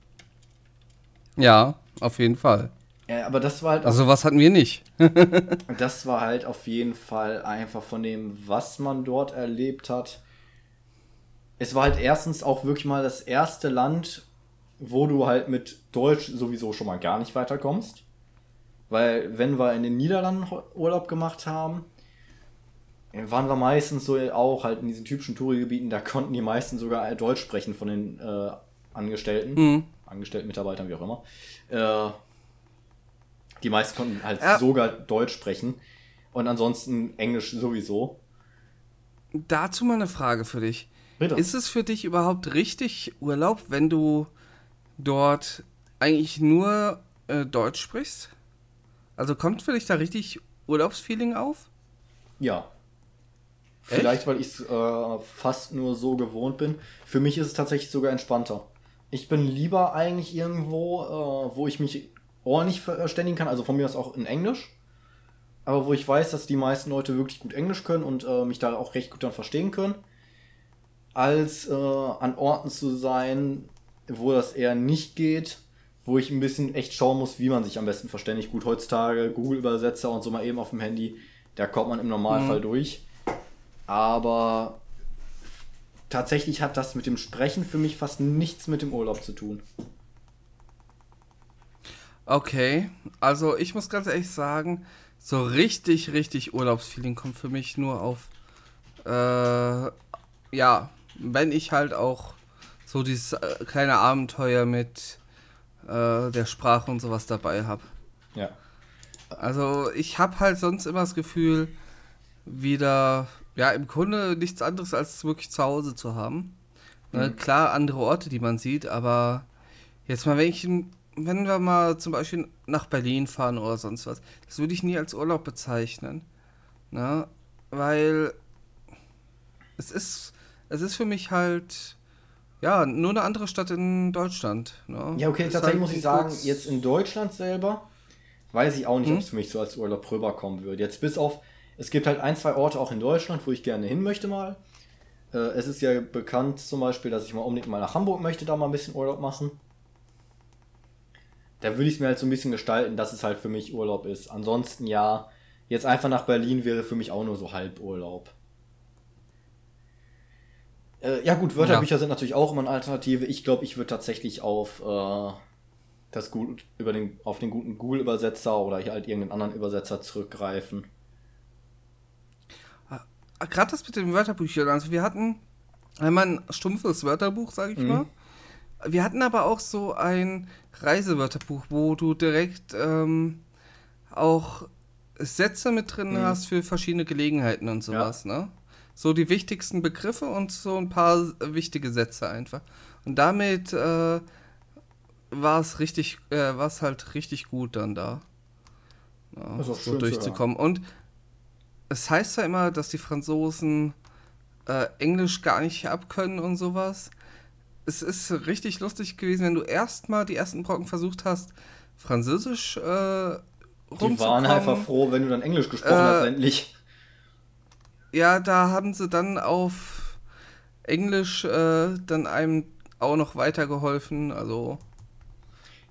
Ja, auf jeden Fall. Ja, aber das war halt. Also, was hatten wir nicht? das war halt auf jeden Fall einfach von dem, was man dort erlebt hat. Es war halt erstens auch wirklich mal das erste Land, wo du halt mit Deutsch sowieso schon mal gar nicht weiterkommst. Weil, wenn wir in den Niederlanden Urlaub gemacht haben, waren wir meistens so auch halt in diesen typischen Tourigebieten, da konnten die meisten sogar Deutsch sprechen von den äh, Angestellten, mhm. Angestellten, Mitarbeitern, wie auch immer. Äh, die meisten konnten halt ja. sogar Deutsch sprechen und ansonsten Englisch sowieso. Dazu mal eine Frage für dich. Bitte. Ist es für dich überhaupt richtig Urlaub, wenn du dort eigentlich nur äh, Deutsch sprichst? Also kommt für dich da richtig Urlaubsfeeling auf? Ja. Echt? Vielleicht, weil ich es äh, fast nur so gewohnt bin. Für mich ist es tatsächlich sogar entspannter. Ich bin lieber eigentlich irgendwo, äh, wo ich mich ordentlich verständigen kann, also von mir aus auch in Englisch. Aber wo ich weiß, dass die meisten Leute wirklich gut Englisch können und äh, mich da auch recht gut dann verstehen können, als äh, an Orten zu sein, wo das eher nicht geht, wo ich ein bisschen echt schauen muss, wie man sich am besten verständigt. Gut, heutzutage Google-Übersetzer und so mal eben auf dem Handy, da kommt man im Normalfall mhm. durch. Aber tatsächlich hat das mit dem Sprechen für mich fast nichts mit dem Urlaub zu tun. Okay, also ich muss ganz ehrlich sagen, so richtig, richtig Urlaubsfeeling kommt für mich nur auf, äh, ja, wenn ich halt auch so dieses äh, kleine Abenteuer mit äh, der Sprache und sowas dabei habe. Ja. Also ich habe halt sonst immer das Gefühl, wieder, ja, im Grunde nichts anderes als wirklich zu Hause zu haben. Ne, mhm. Klar, andere Orte, die man sieht, aber jetzt mal, wenn ich wenn wir mal zum Beispiel nach Berlin fahren oder sonst was, das würde ich nie als Urlaub bezeichnen. Ne? Weil es ist, es ist für mich halt, ja, nur eine andere Stadt in Deutschland. Ne? Ja, okay, tatsächlich halt muss ich sagen, jetzt in Deutschland selber weiß ich auch nicht, hm? ob es für mich so als Urlaub rüberkommen würde. Jetzt bis auf, es gibt halt ein, zwei Orte auch in Deutschland, wo ich gerne hin möchte mal. Äh, es ist ja bekannt zum Beispiel, dass ich mal unbedingt mal nach Hamburg möchte, da mal ein bisschen Urlaub machen da würde ich es mir halt so ein bisschen gestalten, dass es halt für mich Urlaub ist. Ansonsten ja, jetzt einfach nach Berlin wäre für mich auch nur so Halburlaub. Äh, ja gut, Wörterbücher ja. sind natürlich auch immer eine Alternative. Ich glaube, ich würde tatsächlich auf äh, das gut über den auf den guten Google-Übersetzer oder halt irgendeinen anderen Übersetzer zurückgreifen. Ah, Gerade das mit den Wörterbüchern, also wir hatten einmal ein stumpfes Wörterbuch, sage ich mhm. mal. Wir hatten aber auch so ein Reisewörterbuch, wo du direkt ähm, auch Sätze mit drin mhm. hast für verschiedene Gelegenheiten und sowas, ja. ne? So die wichtigsten Begriffe und so ein paar wichtige Sätze einfach. Und damit äh, war es richtig, äh, war es halt richtig gut dann da. Ja, so durchzukommen. Und es heißt ja immer, dass die Franzosen äh, Englisch gar nicht abkönnen und sowas es ist richtig lustig gewesen, wenn du erstmal die ersten Brocken versucht hast, Französisch äh, rumzukommen. Die waren einfach froh, wenn du dann Englisch gesprochen äh, hast, endlich. Ja, da haben sie dann auf Englisch äh, dann einem auch noch weitergeholfen, also.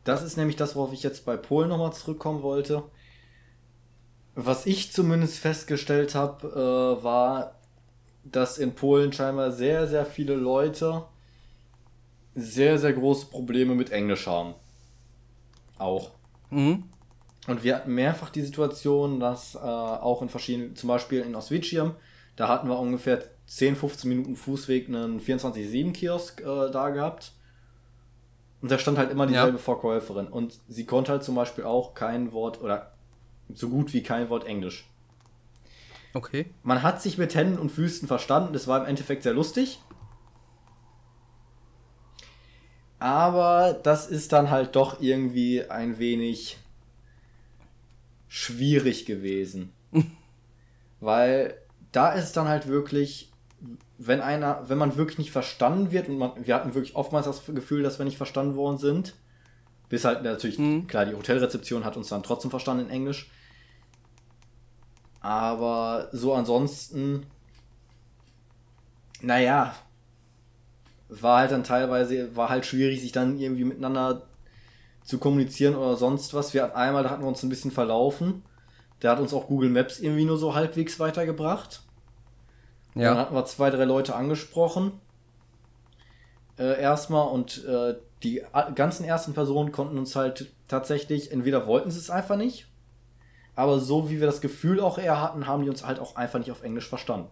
Das ist nämlich das, worauf ich jetzt bei Polen nochmal zurückkommen wollte. Was ich zumindest festgestellt habe, äh, war, dass in Polen scheinbar sehr, sehr viele Leute sehr, sehr große Probleme mit Englisch haben. Auch. Mhm. Und wir hatten mehrfach die Situation, dass äh, auch in verschiedenen, zum Beispiel in Oswiecim, da hatten wir ungefähr 10, 15 Minuten Fußweg einen 24-7-Kiosk äh, da gehabt. Und da stand halt immer dieselbe ja. Verkäuferin. Und sie konnte halt zum Beispiel auch kein Wort oder so gut wie kein Wort Englisch. Okay. Man hat sich mit Händen und Füßen verstanden. Das war im Endeffekt sehr lustig. Aber das ist dann halt doch irgendwie ein wenig schwierig gewesen. Weil da ist es dann halt wirklich, wenn einer, wenn man wirklich nicht verstanden wird und man, wir hatten wirklich oftmals das Gefühl, dass wir nicht verstanden worden sind. Bis halt natürlich, mhm. klar, die Hotelrezeption hat uns dann trotzdem verstanden in Englisch. Aber so ansonsten, naja, war halt dann teilweise, war halt schwierig, sich dann irgendwie miteinander zu kommunizieren oder sonst was. Wir hatten einmal, da hatten wir uns ein bisschen verlaufen. Der hat uns auch Google Maps irgendwie nur so halbwegs weitergebracht. Ja. Dann hatten wir zwei, drei Leute angesprochen. Äh, erstmal und äh, die ganzen ersten Personen konnten uns halt tatsächlich, entweder wollten sie es einfach nicht, aber so wie wir das Gefühl auch eher hatten, haben die uns halt auch einfach nicht auf Englisch verstanden.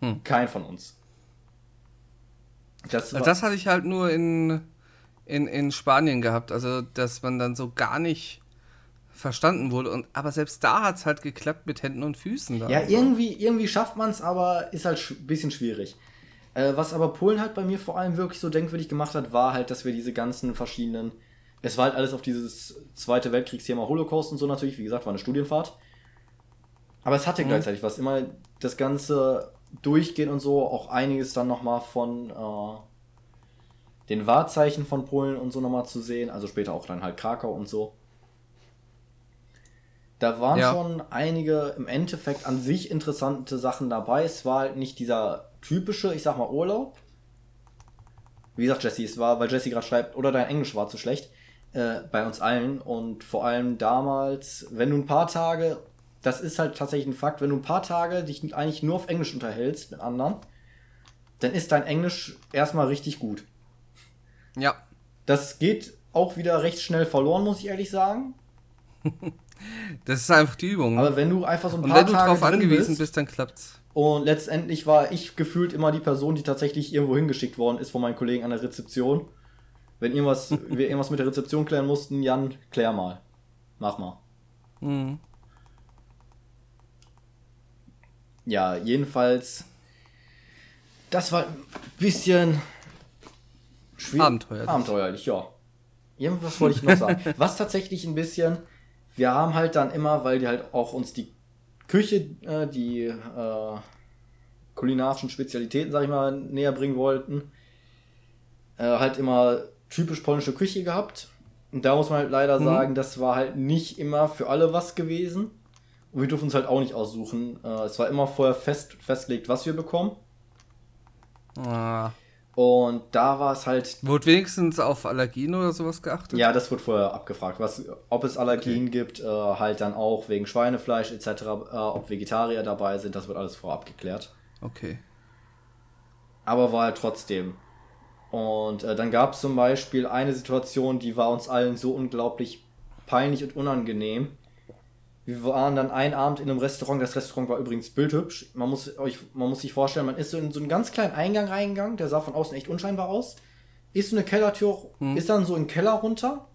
Hm. Kein von uns. Das, das hatte ich halt nur in, in, in Spanien gehabt, also dass man dann so gar nicht verstanden wurde. Und, aber selbst da hat es halt geklappt mit Händen und Füßen. Da ja, also. irgendwie, irgendwie schafft man es, aber ist halt ein bisschen schwierig. Äh, was aber Polen halt bei mir vor allem wirklich so denkwürdig gemacht hat, war halt, dass wir diese ganzen verschiedenen. Es war halt alles auf dieses Zweite Weltkriegsthema Holocaust und so natürlich. Wie gesagt, war eine Studienfahrt. Aber es hatte mhm. gleichzeitig was. Immer das Ganze durchgehen und so. Auch einiges dann nochmal von äh, den Wahrzeichen von Polen und so nochmal zu sehen. Also später auch dann halt Krakau und so. Da waren ja. schon einige im Endeffekt an sich interessante Sachen dabei. Es war halt nicht dieser typische, ich sag mal, Urlaub. Wie gesagt, Jesse, es war, weil Jesse gerade schreibt, oder dein Englisch war zu schlecht. Äh, bei uns allen. Und vor allem damals, wenn du ein paar Tage, das ist halt tatsächlich ein Fakt, wenn du ein paar Tage dich eigentlich nur auf Englisch unterhältst mit anderen, dann ist dein Englisch erstmal richtig gut. Ja. Das geht auch wieder recht schnell verloren, muss ich ehrlich sagen. Das ist einfach die Übung. Aber wenn du einfach so ein paar Tage. Wenn du darauf angewiesen bist, bist, dann klappt's. Und letztendlich war ich gefühlt immer die Person, die tatsächlich irgendwo hingeschickt worden ist von meinen Kollegen an der Rezeption. Wenn irgendwas, wir irgendwas mit der Rezeption klären mussten, Jan, klär mal. Mach mal. Mhm. Ja, jedenfalls. Das war ein bisschen. Abenteuerlich. Abenteuerlich, ja. Irgendwas wollte ich noch sagen. Was tatsächlich ein bisschen wir haben halt dann immer, weil die halt auch uns die Küche, äh, die äh, kulinarischen Spezialitäten, sag ich mal, näher bringen wollten, äh, halt immer typisch polnische Küche gehabt. Und da muss man halt leider mhm. sagen, das war halt nicht immer für alle was gewesen. Und wir durften uns halt auch nicht aussuchen. Äh, es war immer vorher fest, festgelegt, was wir bekommen. Ah. Und da war es halt. Wurde wenigstens auf Allergien oder sowas geachtet? Ja, das wurde vorher abgefragt. Was, ob es Allergien okay. gibt, äh, halt dann auch wegen Schweinefleisch etc., äh, ob Vegetarier dabei sind, das wird alles vorab geklärt. Okay. Aber war halt trotzdem. Und äh, dann gab es zum Beispiel eine Situation, die war uns allen so unglaublich peinlich und unangenehm. Wir waren dann einen Abend in einem Restaurant. Das Restaurant war übrigens bildhübsch. Man muss, euch, man muss sich vorstellen, man ist so in so einen ganz kleinen Eingang reingegangen. Der sah von außen echt unscheinbar aus. Ist so eine Kellertür, hm. ist dann so in den Keller runter.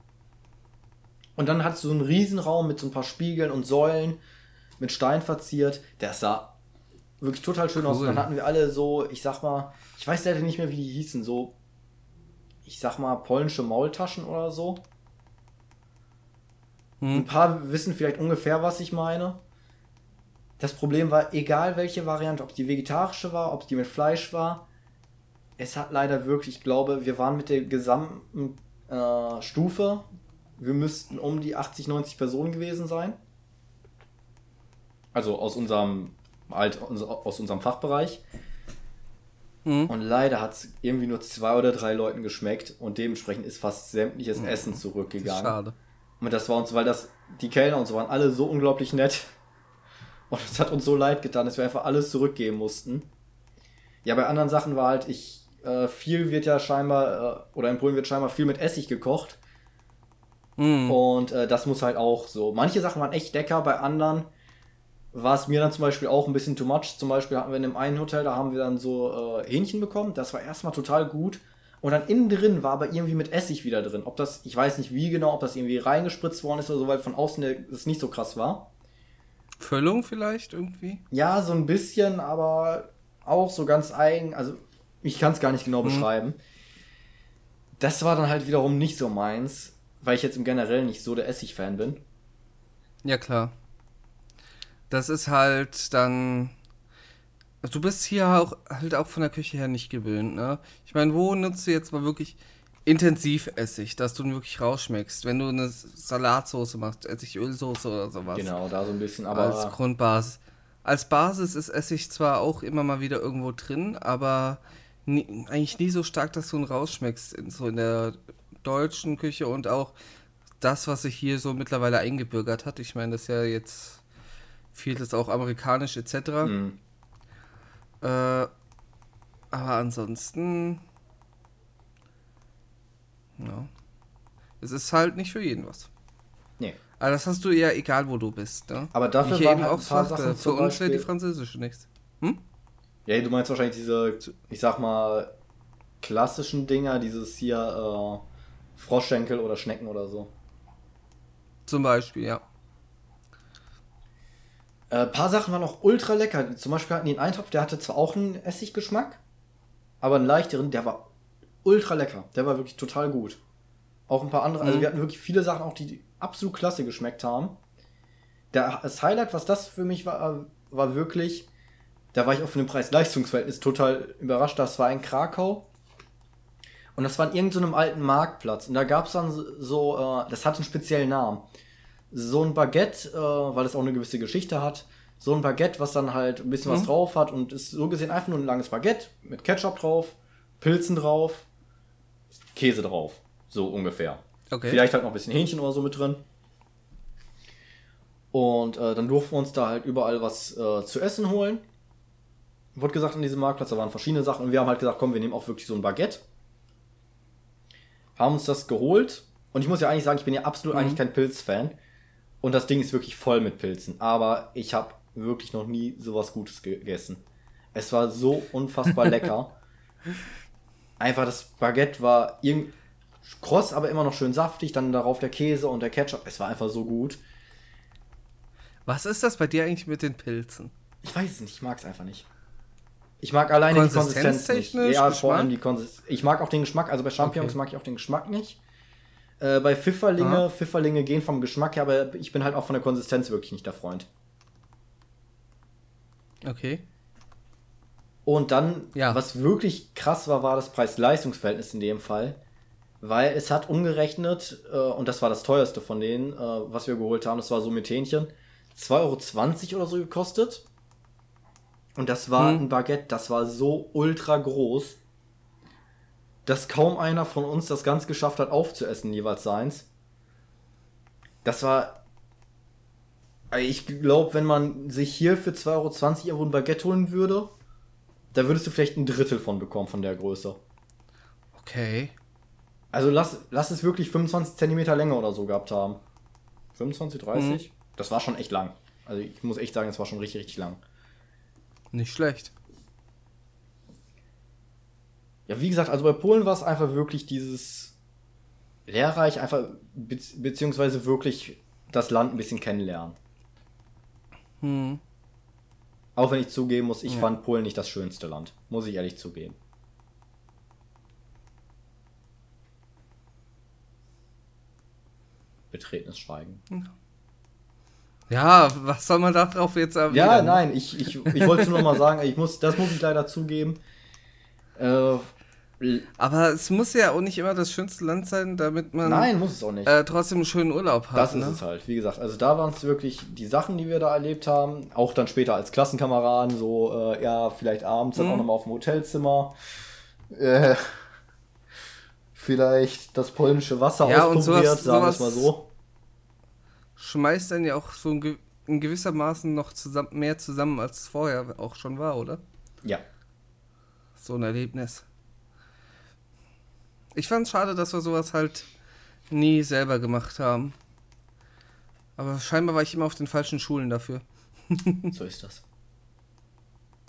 Und dann hat es so einen Riesenraum mit so ein paar Spiegeln und Säulen mit Stein verziert. Der sah wirklich total schön cool. aus. Und dann hatten wir alle so, ich sag mal, ich weiß leider nicht mehr, wie die hießen, so, ich sag mal, polnische Maultaschen oder so. Hm. Ein paar wissen vielleicht ungefähr, was ich meine. Das Problem war, egal welche Variante, ob die vegetarische war, ob die mit Fleisch war, es hat leider wirklich, ich glaube, wir waren mit der gesamten äh, Stufe, wir müssten um die 80, 90 Personen gewesen sein. Also aus unserem, halt, aus unserem Fachbereich. Mhm. Und leider hat es irgendwie nur zwei oder drei Leuten geschmeckt und dementsprechend ist fast sämtliches mhm. Essen zurückgegangen. schade. Und das war uns, weil das, die Kellner und so waren alle so unglaublich nett. Und es hat uns so leid getan, dass wir einfach alles zurückgeben mussten. Ja, bei anderen Sachen war halt, ich, äh, viel wird ja scheinbar, äh, oder in Polen wird scheinbar viel mit Essig gekocht. Mm. Und äh, das muss halt auch so. Manche Sachen waren echt lecker, bei anderen war es mir dann zum Beispiel auch ein bisschen too much. Zum Beispiel hatten wir in dem einen Hotel, da haben wir dann so äh, Hähnchen bekommen. Das war erstmal total gut. Und dann innen drin war aber irgendwie mit Essig wieder drin. Ob das, ich weiß nicht wie genau, ob das irgendwie reingespritzt worden ist oder so, weil von außen es nicht so krass war. Füllung vielleicht irgendwie? Ja, so ein bisschen, aber auch so ganz eigen. Also, ich kann es gar nicht genau mhm. beschreiben. Das war dann halt wiederum nicht so meins, weil ich jetzt im Generellen nicht so der Essig-Fan bin. Ja, klar. Das ist halt dann. Du bist hier auch, halt auch von der Küche her nicht gewöhnt, ne? Ich meine, wo nutzt du jetzt mal wirklich intensiv Essig, dass du ihn wirklich rausschmeckst? Wenn du eine Salatsauce machst, Essigölsoße oder sowas. Genau, da so ein bisschen, aber. Als Grundbasis. Als Basis ist Essig zwar auch immer mal wieder irgendwo drin, aber nie, eigentlich nie so stark, dass du ihn rausschmeckst. In, so in der deutschen Küche und auch das, was sich hier so mittlerweile eingebürgert hat. Ich meine, das ist ja jetzt vieles auch amerikanisch etc. Mhm. Äh, aber ansonsten. Ja. Es ist halt nicht für jeden was. Nee. Aber das hast du ja egal, wo du bist. Ne? Aber dafür Wie waren eben halt auch sagte, Sachen für uns wäre die französische nichts. Hm? Ja, du meinst wahrscheinlich diese, ich sag mal, klassischen Dinger, dieses hier äh, Froschschenkel oder Schnecken oder so. Zum Beispiel, ja. Ein äh, paar Sachen waren auch ultra lecker. Zum Beispiel hatten die einen Eintopf, der hatte zwar auch einen Essiggeschmack, aber einen leichteren, der war ultra lecker. Der war wirklich total gut. Auch ein paar andere, also Mhm. wir hatten wirklich viele Sachen auch, die absolut klasse geschmeckt haben. Der, das Highlight, was das für mich war, war wirklich, da war ich auch von dem Preis-Leistungs-Verhältnis total überrascht. Das war in Krakau. Und das war in irgendeinem alten Marktplatz. Und da gab es dann so, äh, das hat einen speziellen Namen. So ein Baguette, äh, weil es auch eine gewisse Geschichte hat. So ein Baguette, was dann halt ein bisschen was Mhm. drauf hat und ist so gesehen einfach nur ein langes Baguette mit Ketchup drauf, Pilzen drauf, Käse drauf. So ungefähr. Okay. Vielleicht halt noch ein bisschen Hähnchen oder so mit drin. Und äh, dann durften wir uns da halt überall was äh, zu essen holen. Wurde gesagt an diesem Marktplatz, da waren verschiedene Sachen und wir haben halt gesagt, komm, wir nehmen auch wirklich so ein Baguette. Haben uns das geholt und ich muss ja eigentlich sagen, ich bin ja absolut Mhm. eigentlich kein Pilz-Fan. Und das Ding ist wirklich voll mit Pilzen. Aber ich habe wirklich noch nie sowas Gutes gegessen. Es war so unfassbar lecker. Einfach das Baguette war irgend kross, aber immer noch schön saftig. Dann darauf der Käse und der Ketchup. Es war einfach so gut. Was ist das bei dir eigentlich mit den Pilzen? Ich weiß es nicht, ich mag es einfach nicht. Ich mag alleine die Konsistenz nicht. Ja, vor allem die Konsistenz. Ich mag auch den Geschmack, also bei Champignons Okay. mag ich auch den Geschmack nicht. Äh, bei Pfifferlinge, Aha. Pfifferlinge gehen vom Geschmack her, aber ich bin halt auch von der Konsistenz wirklich nicht der Freund. Okay. Und dann, Ja. was wirklich krass war, war das Preis-Leistungs-Verhältnis in dem Fall. Weil es hat umgerechnet, äh, und das war das teuerste von denen, äh, was wir geholt haben, das war so mit Hähnchen, 2,20 Euro oder so gekostet. Und das war Hm. ein Baguette, das war so ultra groß, dass kaum einer von uns das ganz geschafft hat, aufzuessen, jeweils seins. Das war. Also Ich glaube, wenn man sich hier für 2,20 Euro irgendwo ein Baguette holen würde, da würdest du vielleicht ein Drittel von bekommen, von der Größe. Okay. Also lass, lass es wirklich 25 Zentimeter Länge oder so gehabt haben. 25, 30? Das war schon echt lang. Also ich muss echt sagen, es war schon richtig, richtig lang. Nicht schlecht. Ja, wie gesagt, also bei Polen war es einfach wirklich dieses lehrreich, einfach be beziehungsweise wirklich das Land ein bisschen kennenlernen. Hm. Auch wenn ich zugeben muss, ich Ja. fand Polen nicht das schönste Land. Muss ich ehrlich zugeben. Betretenes Schweigen. Ja, was soll man darauf jetzt erwidern? Ja, nein, ich, ich, ich wollte nur mal sagen, ich muss, das muss ich leider zugeben. Äh, Aber es muss ja auch nicht immer das schönste Land sein, damit man nein, muss es auch nicht. äh, trotzdem einen schönen Urlaub hat. Das ist ne? es halt, wie gesagt. Also da waren es wirklich die Sachen, die wir da erlebt haben. Auch dann später als Klassenkameraden, so, äh, ja, vielleicht abends dann Mhm. auch nochmal auf dem Hotelzimmer. Äh, vielleicht das polnische Wasser Ja, und ausprobiert, sowas- sagen wir es mal so. Schmeißt dann ja auch so in, ge in gewissermaßen noch zusammen, mehr zusammen, als es vorher auch schon war, oder? Ja. So ein Erlebnis. Ich fand es schade, dass wir sowas halt nie selber gemacht haben. Aber scheinbar war ich immer auf den falschen Schulen dafür. So ist das.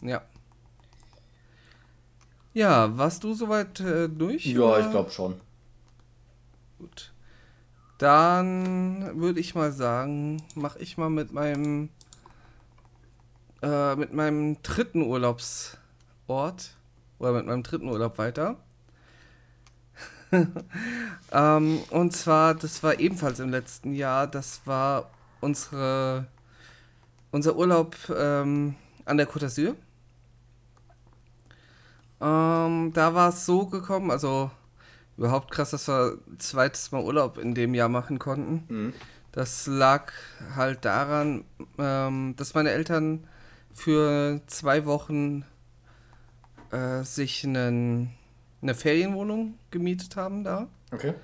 Ja. Ja, warst du soweit äh, durch? Ja, oder? ich glaube schon. Gut. Dann würde ich mal sagen, mache ich mal mit meinem äh, mit meinem dritten Urlaubsort oder mit meinem dritten Urlaub weiter. ähm, und zwar, das war ebenfalls im letzten Jahr, das war unsere, unser Urlaub ähm, an der Côte d'Azur. Ähm, da war es so gekommen, also überhaupt krass, dass wir zweites Mal Urlaub in dem Jahr machen konnten. Mhm. Das lag halt daran, ähm, dass meine Eltern für zwei Wochen äh, sich einen, eine Ferienwohnung gemietet haben da. Okay.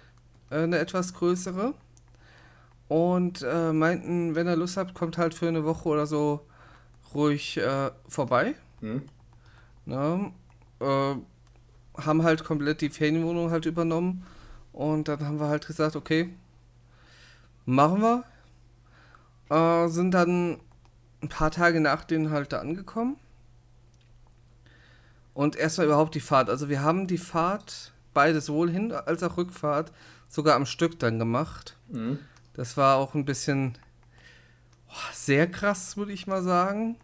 Äh, eine etwas größere. Und äh, meinten, wenn ihr Lust habt, kommt halt für eine Woche oder so ruhig äh, vorbei. Mhm. Na, äh, haben halt komplett die Ferienwohnung halt übernommen. Und dann haben wir halt gesagt, okay, machen wir. Äh, sind dann ein paar Tage nach denen halt da angekommen. Und erstmal überhaupt die Fahrt. Also wir haben die Fahrt, beides sowohl Hin- als auch Rückfahrt, sogar am Stück dann gemacht. Mhm. Das war auch ein bisschen oh, sehr krass, würde ich mal sagen.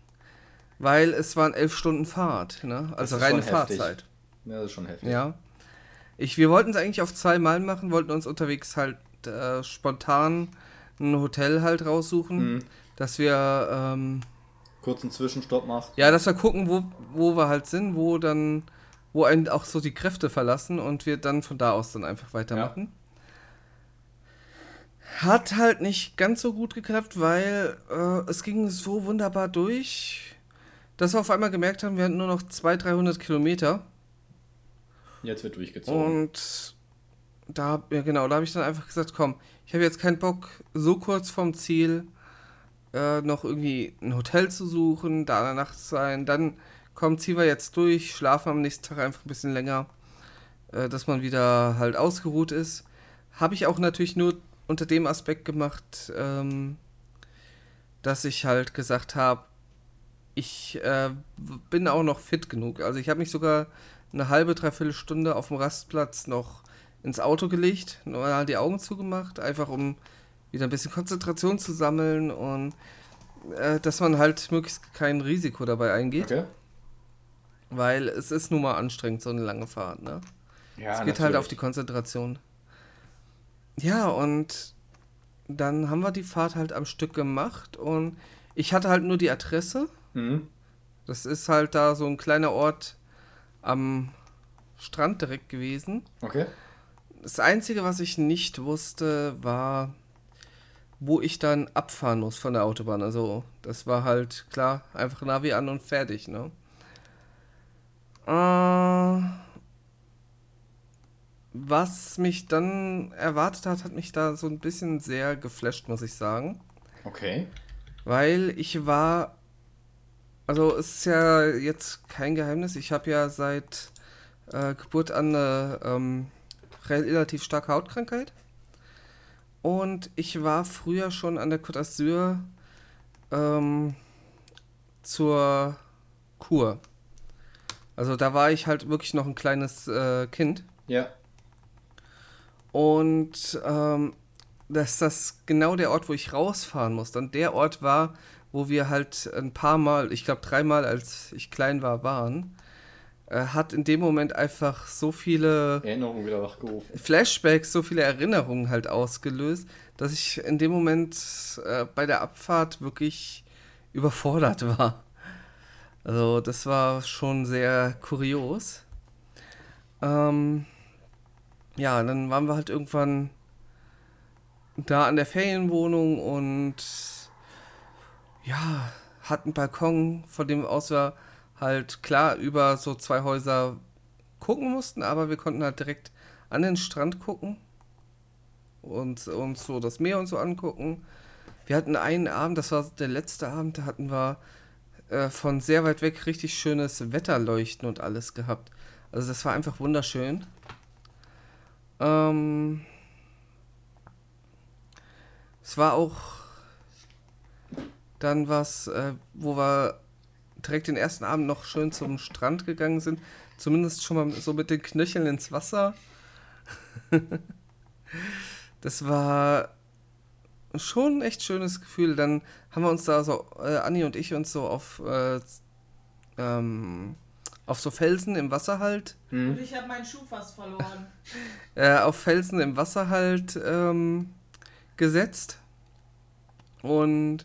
Weil es waren elf Stunden Fahrt, ne? Also reine Fahrzeit. Ja, das ist schon heftig. Ja. Ich, wir wollten es eigentlich auf zwei Mal machen, wollten uns unterwegs halt äh, spontan ein Hotel halt raussuchen, mhm. dass wir ähm, kurzen Zwischenstopp machen. Ja, dass wir gucken, wo, wo wir halt sind, wo dann, wo einen auch so die Kräfte verlassen und wir dann von da aus dann einfach weitermachen. Ja. Hat halt nicht ganz so gut geklappt, weil äh, es ging so wunderbar durch, dass wir auf einmal gemerkt haben, wir hatten nur noch 200, 300 Kilometer. Jetzt wird durchgezogen. Und da, ja genau, da habe ich dann einfach gesagt, komm, ich habe jetzt keinen Bock, so kurz vom Ziel äh, noch irgendwie ein Hotel zu suchen, da eine Nacht zu sein. Dann komm, ziehen wir jetzt durch, schlafen am nächsten Tag einfach ein bisschen länger, äh, dass man wieder halt ausgeruht ist. Habe ich auch natürlich nur unter dem Aspekt gemacht, ähm, dass ich halt gesagt habe, ich äh, bin auch noch fit genug. Also ich habe mich sogar eine halbe, dreiviertel Stunde auf dem Rastplatz noch ins Auto gelegt, nur die Augen zugemacht, einfach um wieder ein bisschen Konzentration zu sammeln und äh, dass man halt möglichst kein Risiko dabei eingeht. Okay. Weil es ist nun mal anstrengend, so eine lange Fahrt, ne? Ja, es geht natürlich. halt auf die Konzentration. Ja, und dann haben wir die Fahrt halt am Stück gemacht und ich hatte halt nur die Adresse. Mhm. Das ist halt da so ein kleiner Ort am Strand direkt gewesen. Okay. Das Einzige, was ich nicht wusste, war, wo ich dann abfahren muss von der Autobahn. Also, das war halt klar, einfach Navi an und fertig, ne? Äh, was mich dann erwartet hat, hat mich da so ein bisschen sehr geflasht, muss ich sagen. Okay. Weil ich war. Also, es ist ja jetzt kein Geheimnis. Ich habe ja seit äh, Geburt an eine ähm, relativ starke Hautkrankheit. Und ich war früher schon an der Côte d'Azur ähm, zur Kur. Also da war ich halt wirklich noch ein kleines äh, Kind. Ja. Und ähm, dass das genau der Ort, wo ich rausfahren musste. Und der Ort war, wo wir halt ein paar Mal, ich glaube dreimal, als ich klein war, waren hat in dem Moment einfach so viele Erinnerungen wieder wachgerufen. Flashbacks, so viele Erinnerungen halt ausgelöst, dass ich in dem Moment äh, bei der Abfahrt wirklich überfordert war. Also das war schon sehr kurios. Ähm, ja, dann waren wir halt irgendwann da an der Ferienwohnung und ja, hatten einen Balkon, von dem aus wir halt klar über so zwei Häuser gucken mussten, aber wir konnten halt direkt an den Strand gucken und uns so das Meer und so angucken. Wir hatten einen Abend, das war der letzte Abend, da hatten wir äh, von sehr weit weg richtig schönes Wetterleuchten und alles gehabt. Also das war einfach wunderschön. Ähm, es war auch dann was, äh, wo wir direkt den ersten Abend noch schön zum Strand gegangen sind. Zumindest schon mal so mit den Knöcheln ins Wasser. das war schon ein echt schönes Gefühl. Dann haben wir uns da so, äh, Anni und ich uns so auf äh, ähm, auf so Felsen im Wasser halt. Mhm. Und ich habe meinen Schuh fast verloren. äh, auf Felsen im Wasser halt ähm, gesetzt. Und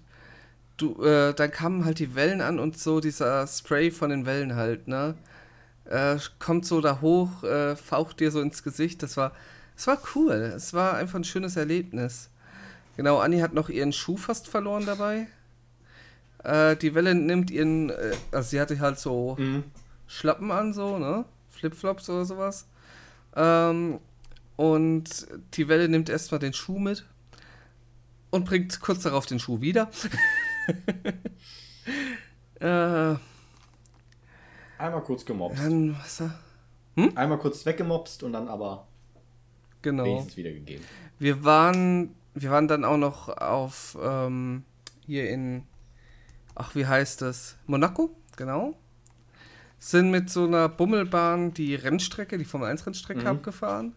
du, äh, dann kamen halt die Wellen an und so dieser Spray von den Wellen halt, ne? Äh, kommt so da hoch, äh, faucht dir so ins Gesicht. Das war, das war cool. Es war einfach ein schönes Erlebnis. Genau, Anni hat noch ihren Schuh fast verloren dabei. Äh, die Welle nimmt ihren, äh, also sie hatte halt so mhm. Schlappen an, so, ne? Flipflops oder sowas. Ähm, und die Welle nimmt erstmal den Schuh mit und bringt kurz darauf den Schuh wieder. äh, Einmal kurz gemobst. Dann, was, hm? Einmal kurz weggemobst und dann aber genau. wenigstens wiedergegeben. Wir waren, wir waren dann auch noch auf ähm, hier in, ach wie heißt das? Monaco, genau. Sind mit so einer Bummelbahn die Rennstrecke, die Formel 1 Rennstrecke mhm. abgefahren.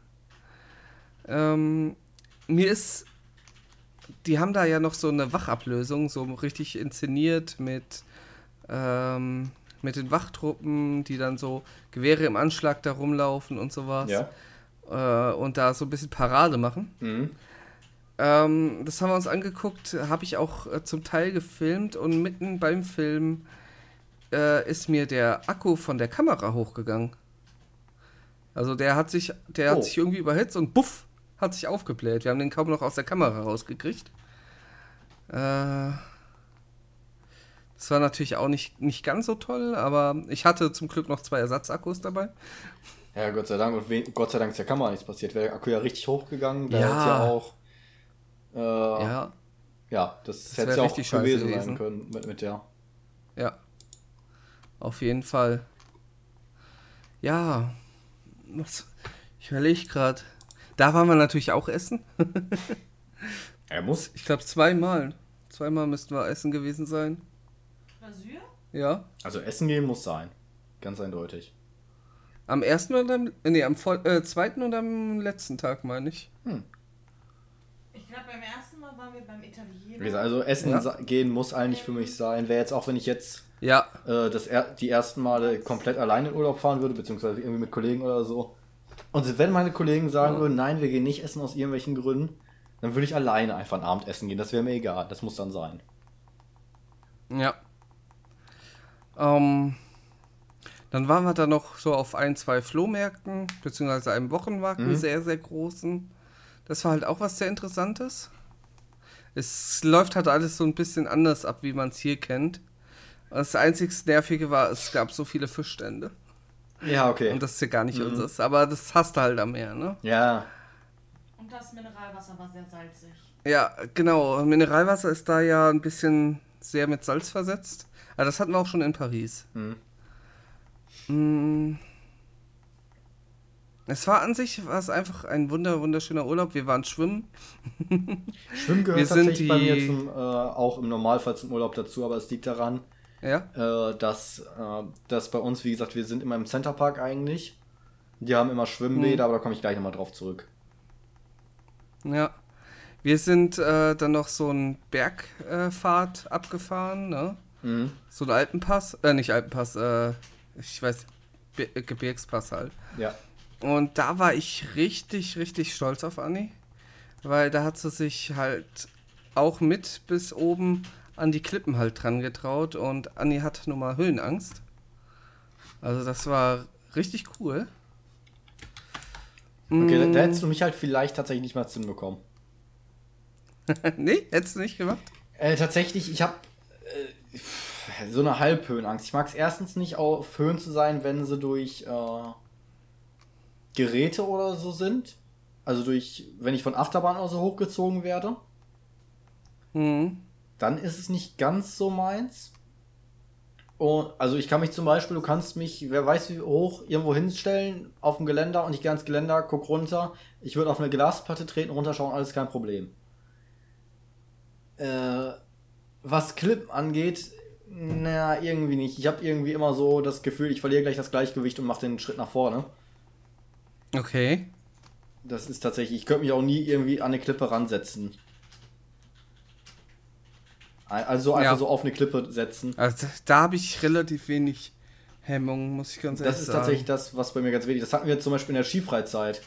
Ähm, mir ist die haben da ja noch so eine Wachablösung, so richtig inszeniert mit, ähm, mit den Wachtruppen, die dann so Gewehre im Anschlag da rumlaufen und sowas. Ja. Äh, und da so ein bisschen Parade machen. Mhm. Ähm, das haben wir uns angeguckt, habe ich auch äh, zum Teil gefilmt und mitten beim Film äh, ist mir der Akku von der Kamera hochgegangen. Also der hat sich, der oh. hat sich irgendwie überhitzt und buff, hat sich aufgebläht. Wir haben den kaum noch aus der Kamera rausgekriegt. Äh, das war natürlich auch nicht, nicht ganz so toll, aber ich hatte zum Glück noch zwei Ersatzakkus dabei. Ja, Gott sei Dank. Und Gott sei Dank ist der Kamera nichts passiert. Wäre der Akku ja richtig hochgegangen, da ja. hätte ja auch. Äh, ja. Ja, das, das hätte ja auch gewesen sein können mit, mit der. Ja. Auf jeden Fall. Ja. Ich überlege gerade. Da waren wir natürlich auch essen. er muss. Ich glaube zweimal. Zweimal müssten wir essen gewesen sein. Asyl? Ja. Also essen gehen muss sein. Ganz eindeutig. Am ersten oder am, nee, am äh, zweiten und am letzten Tag, meine ich. Hm. Ich glaube, beim ersten Mal waren wir beim Italiener. Also Essen ja. gehen muss eigentlich für mich sein. Wäre jetzt auch, wenn ich jetzt ja. äh, das er die ersten Male komplett allein in Urlaub fahren würde, beziehungsweise irgendwie mit Kollegen oder so, und wenn meine Kollegen sagen würden, nein, wir gehen nicht essen aus irgendwelchen Gründen, dann würde ich alleine einfach ein Abendessen gehen. Das wäre mir egal. Das muss dann sein. Ja. Ähm, dann waren wir da noch so auf ein, zwei Flohmärkten, beziehungsweise einem Wochenmarkt, mhm. sehr, sehr großen. Das war halt auch was sehr Interessantes. Es läuft halt alles so ein bisschen anders ab, wie man es hier kennt. Das einzig Nervige war, es gab so viele Fischstände. Ja, okay. Und das ist ja gar nicht mhm. unseres. Aber das hast du halt am Meer, ne? Ja. Und das Mineralwasser war sehr salzig. Ja, genau. Mineralwasser ist da ja ein bisschen sehr mit Salz versetzt. Aber das hatten wir auch schon in Paris. Mhm. Mhm. Es war an sich war es einfach ein wunder wunderschöner Urlaub. Wir waren schwimmen. Schwimmen gehört wir tatsächlich die... bei mir zum, äh, auch im Normalfall zum Urlaub dazu, aber es liegt daran, ja. Äh, dass, äh, dass bei uns, wie gesagt, wir sind immer im Centerpark eigentlich. Die haben immer Schwimmbäder, mhm. aber da komme ich gleich nochmal drauf zurück. Ja. Wir sind äh, dann noch so einen Bergfahrt abgefahren, ne? Mhm. So ein Alpenpass, äh, nicht Alpenpass, äh, ich weiß, Be Gebirgspass halt. Ja. Und da war ich richtig, richtig stolz auf Anni, weil da hat sie sich halt auch mit bis oben an die Klippen halt dran getraut und Anni hat nun mal Höhenangst. Also das war richtig cool. Okay, da, da, hättest du mich halt vielleicht tatsächlich nicht mal hinbekommen. nee, hättest du nicht gemacht? Äh, tatsächlich, ich habe äh, so eine Halbhöhenangst. Ich mag es erstens nicht, auf Höhen zu sein, wenn sie durch äh, Geräte oder so sind. Also durch, wenn ich von Achterbahn oder so hochgezogen werde. Mhm dann ist es nicht ganz so meins. Und, also ich kann mich zum Beispiel, du kannst mich, wer weiß wie hoch, irgendwo hinstellen auf dem Geländer und ich gehe ans Geländer, guck runter. Ich würde auf eine Glasplatte treten, runterschauen, alles kein Problem. Äh, was Clip angeht, na, irgendwie nicht. Ich habe irgendwie immer so das Gefühl, ich verliere gleich das Gleichgewicht und mache den Schritt nach vorne. Okay. Das ist tatsächlich, ich könnte mich auch nie irgendwie an eine Klippe ransetzen. Also einfach ja. so auf eine Klippe setzen. Also da habe ich relativ wenig Hemmungen, muss ich ganz ehrlich sagen. Das ist sagen. tatsächlich das, was bei mir ganz wenig. Das hatten wir zum Beispiel in der Skifreizeit.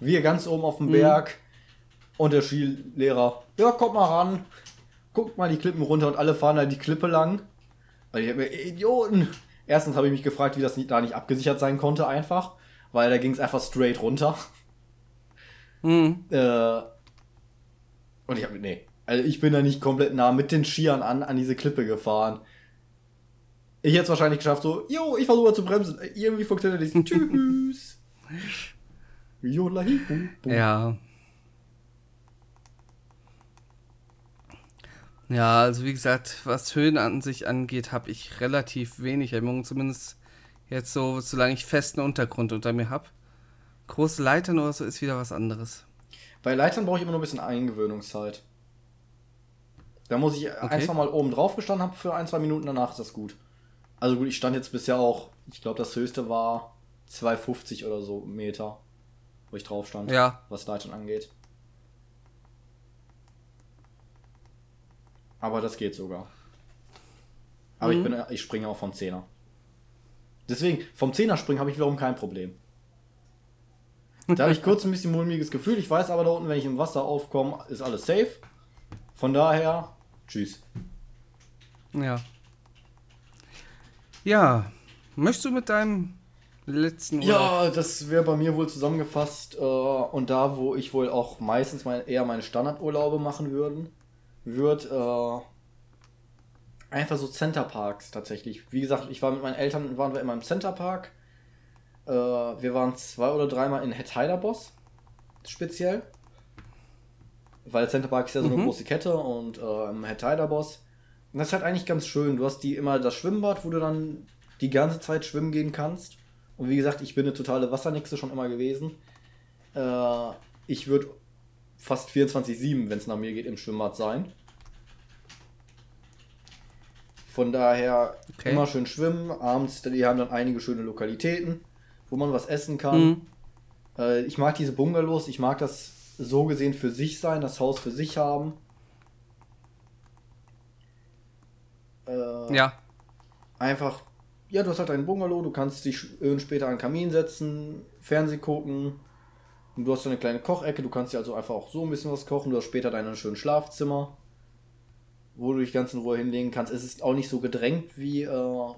Wir ganz oben auf dem mhm. Berg und der Skilehrer, ja, kommt mal ran, guckt mal die Klippen runter und alle fahren da die Klippe lang. Weil ich habe Idioten. Erstens habe ich mich gefragt, wie das da nicht abgesichert sein konnte, einfach. Weil da ging es einfach straight runter. Mhm. Äh, und ich habe, nee. Also ich bin da nicht komplett nah mit den Skiern an, an diese Klippe gefahren. Ich hätte es wahrscheinlich geschafft, so, jo, ich versuche zu bremsen. Irgendwie funktioniert das. Tschüss. ja. Ja, also wie gesagt, was Höhen an sich angeht, habe ich relativ wenig Hemmungen, zumindest jetzt so, solange ich festen Untergrund unter mir habe. Große Leitern oder so ist wieder was anderes. Bei Leitern brauche ich immer nur ein bisschen Eingewöhnungszeit. Da muss ich okay. ein, zwei Mal oben drauf gestanden haben für ein, zwei Minuten, danach ist das gut. Also gut, ich stand jetzt bisher auch, ich glaube, das höchste war 2,50 oder so Meter, wo ich drauf stand, ja. was Leitern angeht. Aber das geht sogar. Aber mhm. ich, bin, ich springe auch vom Zehner. Deswegen, vom Zehner springen habe ich wiederum kein Problem. Da habe ich kurz ein bisschen mulmiges Gefühl. Ich weiß aber da unten, wenn ich im Wasser aufkomme, ist alles safe. Von daher, tschüss. Ja. Ja. Möchtest du mit deinem letzten Urlaub? Ja, das wäre bei mir wohl zusammengefasst. Äh, und da, wo ich wohl auch meistens mein, eher meine Standardurlaube machen würden, wird äh, einfach so Centerparks tatsächlich. Wie gesagt, ich war mit meinen Eltern, waren wir immer im Centerpark. Äh, wir waren zwei oder dreimal in Boss speziell. Weil Centerpark ist ja so eine mhm. große Kette und äh, im Boss. Und das ist halt eigentlich ganz schön. Du hast die immer das Schwimmbad, wo du dann die ganze Zeit schwimmen gehen kannst. Und wie gesagt, ich bin eine totale Wassernixe schon immer gewesen. Äh, ich würde fast 24-7, wenn es nach mir geht, im Schwimmbad sein. Von daher okay. immer schön schwimmen. Abends, die haben dann einige schöne Lokalitäten, wo man was essen kann. Mhm. Äh, ich mag diese Bungalows, ich mag das so gesehen für sich sein, das Haus für sich haben. Äh, ja. Einfach, ja, du hast halt einen Bungalow, du kannst dich später an den Kamin setzen, Fernseh gucken, und du hast so eine kleine Kochecke, du kannst dir also einfach auch so ein bisschen was kochen. Du hast später dein schönes Schlafzimmer, wo du dich ganz in Ruhe hinlegen kannst. Es ist auch nicht so gedrängt wie, äh,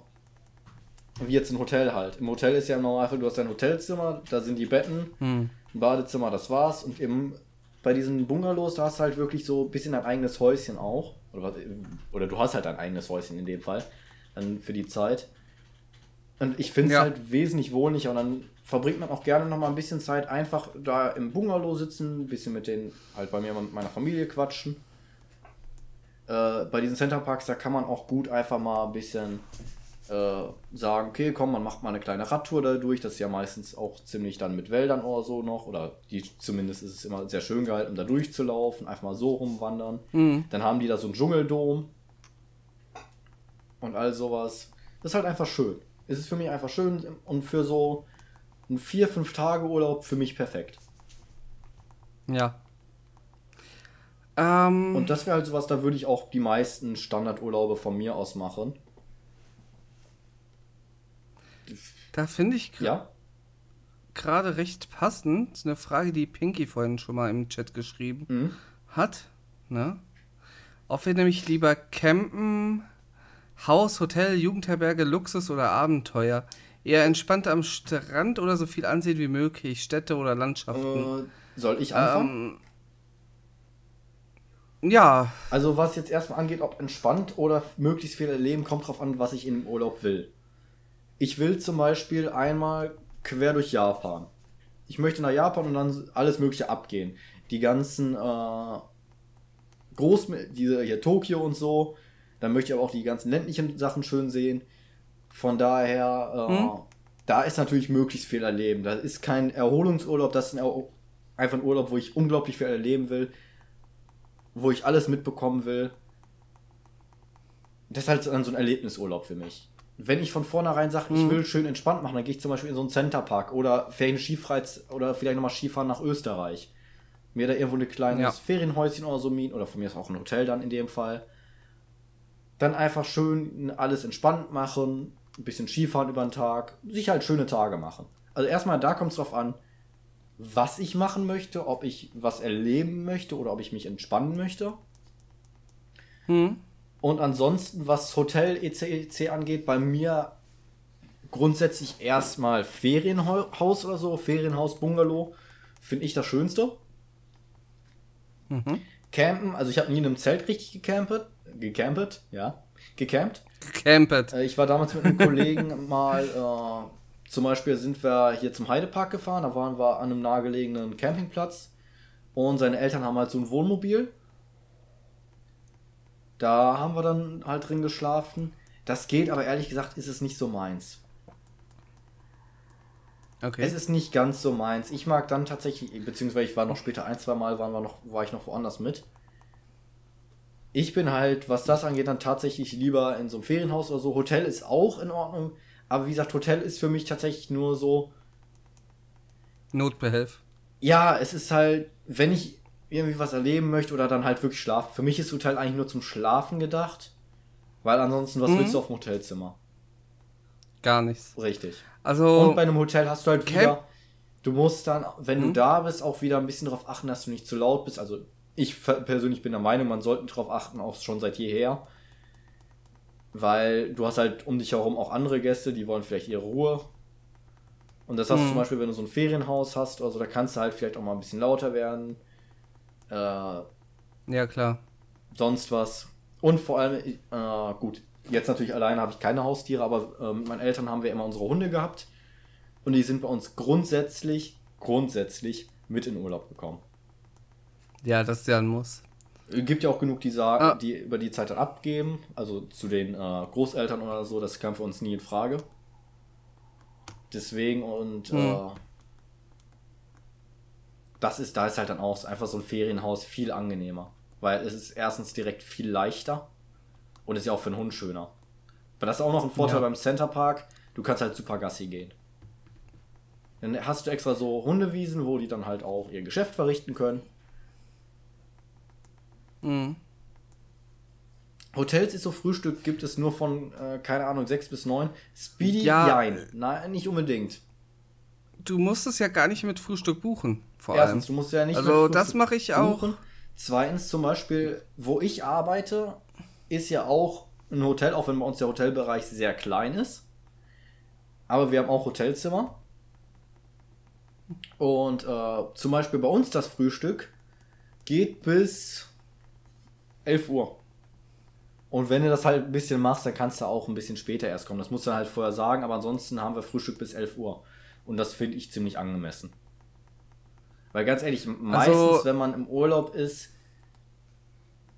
wie jetzt ein Hotel halt. Im Hotel ist ja normal, du hast dein Hotelzimmer, da sind die Betten, hm. Ein Badezimmer, das war's. Und im, bei diesen Bungalows, da hast du halt wirklich so ein bisschen dein eigenes Häuschen auch. Oder, oder du hast halt dein eigenes Häuschen in dem Fall, dann für die Zeit. Und ich finde es ja. halt wesentlich wohnlicher und dann verbringt man auch gerne noch mal ein bisschen Zeit einfach da im Bungalow sitzen, ein bisschen mit den, halt bei mir mit meiner Familie quatschen. Äh, bei diesen Centerparks, da kann man auch gut einfach mal ein bisschen äh, sagen, okay, komm, man macht mal eine kleine Radtour da durch. Das ist ja meistens auch ziemlich dann mit Wäldern oder so noch. Oder die, zumindest ist es immer sehr schön gehalten, um da durchzulaufen, einfach mal so rumwandern. Mhm. Dann haben die da so einen Dschungeldom und all sowas. Das ist halt einfach schön. Es ist für mich einfach schön und für so ein vier, fünf Tage Urlaub für mich perfekt. Ja. Ähm, Und das wäre halt sowas, da würde ich auch die meisten Standardurlaube von mir aus machen. Da finde ich ja? gerade recht passend eine Frage, die Pinky vorhin schon mal im Chat geschrieben mhm. hat. Ne? Ob wir nämlich lieber campen, Haus, Hotel, Jugendherberge, Luxus oder Abenteuer eher entspannt am Strand oder so viel ansehen wie möglich, Städte oder Landschaften. Äh, soll ich anfangen? Ähm, ja. Also was jetzt erstmal angeht, ob entspannt oder möglichst viel erleben, kommt drauf an, was ich im Urlaub will. Ich will zum Beispiel einmal quer durch Japan. Ich möchte nach Japan und dann alles Mögliche abgehen. Die ganzen äh, Groß, diese hier Tokio und so. Dann möchte ich aber auch die ganzen ländlichen Sachen schön sehen. Von daher, äh, hm? da ist natürlich möglichst viel erleben. Das ist kein Erholungsurlaub, das ist ein, einfach ein Urlaub, wo ich unglaublich viel erleben will, wo ich alles mitbekommen will. Das ist halt dann so ein Erlebnisurlaub für mich. Wenn ich von vornherein sage, ich hm. will schön entspannt machen, dann gehe ich zum Beispiel in so einen Centerpark oder eine Skifreiz oder vielleicht nochmal Skifahren nach Österreich. Mir da irgendwo ein kleines ja. Ferienhäuschen oder so mieten oder von mir ist auch ein Hotel dann in dem Fall. Dann einfach schön alles entspannt machen, ein bisschen Skifahren über den Tag, sich halt schöne Tage machen. Also erstmal da kommt es drauf an, was ich machen möchte, ob ich was erleben möchte oder ob ich mich entspannen möchte. Hm. Und ansonsten, was Hotel etc. etc. angeht, bei mir grundsätzlich erstmal Ferienhaus oder so, Ferienhaus, Bungalow, finde ich das Schönste. Mhm. Campen, also ich habe nie in einem Zelt richtig gecampt, gecampt, ja, gecampt. Campet. Äh, Ich war damals mit einem Kollegen mal, äh, zum Beispiel sind wir hier zum Heidepark gefahren, da waren wir an einem nahegelegenen Campingplatz und seine Eltern haben halt so ein Wohnmobil. Da haben wir dann halt drin geschlafen. Das geht, aber ehrlich gesagt ist es nicht so meins. Okay. Es ist nicht ganz so meins. Ich mag dann tatsächlich, beziehungsweise ich war noch später ein, zwei Mal, waren wir noch, war ich noch woanders mit. Ich bin halt, was das angeht, dann tatsächlich lieber in so einem Ferienhaus oder so. Hotel ist auch in Ordnung, aber wie gesagt, Hotel ist für mich tatsächlich nur so, Notbehelf. ja, es ist halt, wenn ich irgendwie was erleben möchte oder dann halt wirklich schlafen. Für mich ist Hotel eigentlich nur zum Schlafen gedacht, weil ansonsten, was Mhm. willst du auf dem Hotelzimmer? Gar nichts. Richtig. Also, Und bei einem Hotel hast du halt Camp- wieder, du musst dann, wenn du Mhm. da bist, auch wieder ein bisschen darauf achten, dass du nicht zu laut bist. Also ich persönlich bin der Meinung, man sollte darauf achten, auch schon seit jeher. Weil du hast halt um dich herum auch andere Gäste, die wollen vielleicht ihre Ruhe. Und das hast du Mhm. zum Beispiel, wenn du so ein Ferienhaus hast, also da kannst du halt vielleicht auch mal ein bisschen lauter werden. Äh, ja klar. sonst was. Und vor allem, äh, gut, jetzt natürlich alleine habe ich keine Haustiere, aber äh, mit meinen Eltern haben wir immer unsere Hunde gehabt. Und die sind bei uns grundsätzlich, grundsätzlich mit in Urlaub gekommen. Ja, das ist ja ein Muss. Es gibt ja auch genug, die sagen, Ah. die über die Zeit dann abgeben, also zu den äh, Großeltern oder so, das kam für uns nie in Frage. Deswegen und äh, Hm. Das ist, da ist halt dann auch einfach so ein Ferienhaus viel angenehmer. Weil es ist erstens direkt viel leichter und ist ja auch für einen Hund schöner. Aber das ist auch noch ein Vorteil Ja. beim Centerpark, du kannst halt super Gassi gehen. Dann hast du extra so Hundewiesen, wo die dann halt auch ihr Geschäft verrichten können. Mhm. Hotels ist so Frühstück, gibt es nur von, äh, keine Ahnung, 6 bis 9. Speedy, Ja. jein. Nein, nicht unbedingt. Du musst es ja gar nicht mit Frühstück buchen, vor Erstens, allem. du musst ja nicht. Also, das mache ich auch. buchen. Zweitens, zum Beispiel, wo ich arbeite, ist ja auch ein Hotel, auch wenn bei uns der Hotelbereich sehr klein ist. Aber wir haben auch Hotelzimmer. Und äh, zum Beispiel bei uns das Frühstück geht bis 11 Uhr. Und wenn du das halt ein bisschen machst, dann kannst du auch ein bisschen später erst kommen. Das musst du halt vorher sagen, aber ansonsten haben wir Frühstück bis 11 Uhr. Und das finde ich ziemlich angemessen. Weil ganz ehrlich, meistens, Also- wenn man im Urlaub ist,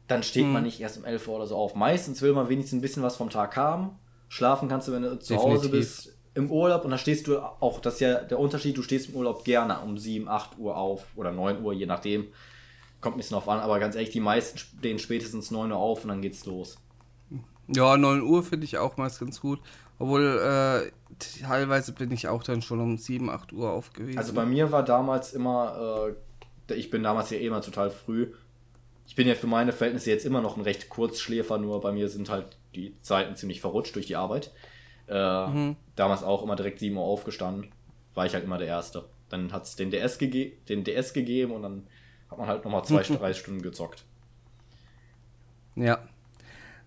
dann steht Hm. man nicht erst um 11 Uhr oder so auf. Meistens will man wenigstens ein bisschen was vom Tag haben. Schlafen kannst du, wenn du zu Hause bist, im Urlaub. Und da stehst du auch, das ist ja der Unterschied, du stehst im Urlaub gerne um 7, 8 Uhr auf oder 9 Uhr, je nachdem. Kommt ein bisschen drauf an, aber ganz ehrlich, die meisten stehen spätestens 9 Uhr auf und dann geht's los. Ja, 9 Uhr finde ich auch meist ganz gut. Obwohl, äh, teilweise bin ich auch dann schon um 7, 8 Uhr aufgewiesen. Also bei mir war damals immer, äh, ich bin damals ja eh immer total früh. Ich bin ja für meine Verhältnisse jetzt immer noch ein recht Kurzschläfer, nur bei mir sind halt die Zeiten ziemlich verrutscht durch die Arbeit. Äh, Mhm. Damals auch immer direkt 7 Uhr aufgestanden, war ich halt immer der Erste. Dann hat es den, DS den DS gegeben und dann hat man halt nochmal zwei, drei Stunden gezockt. Ja.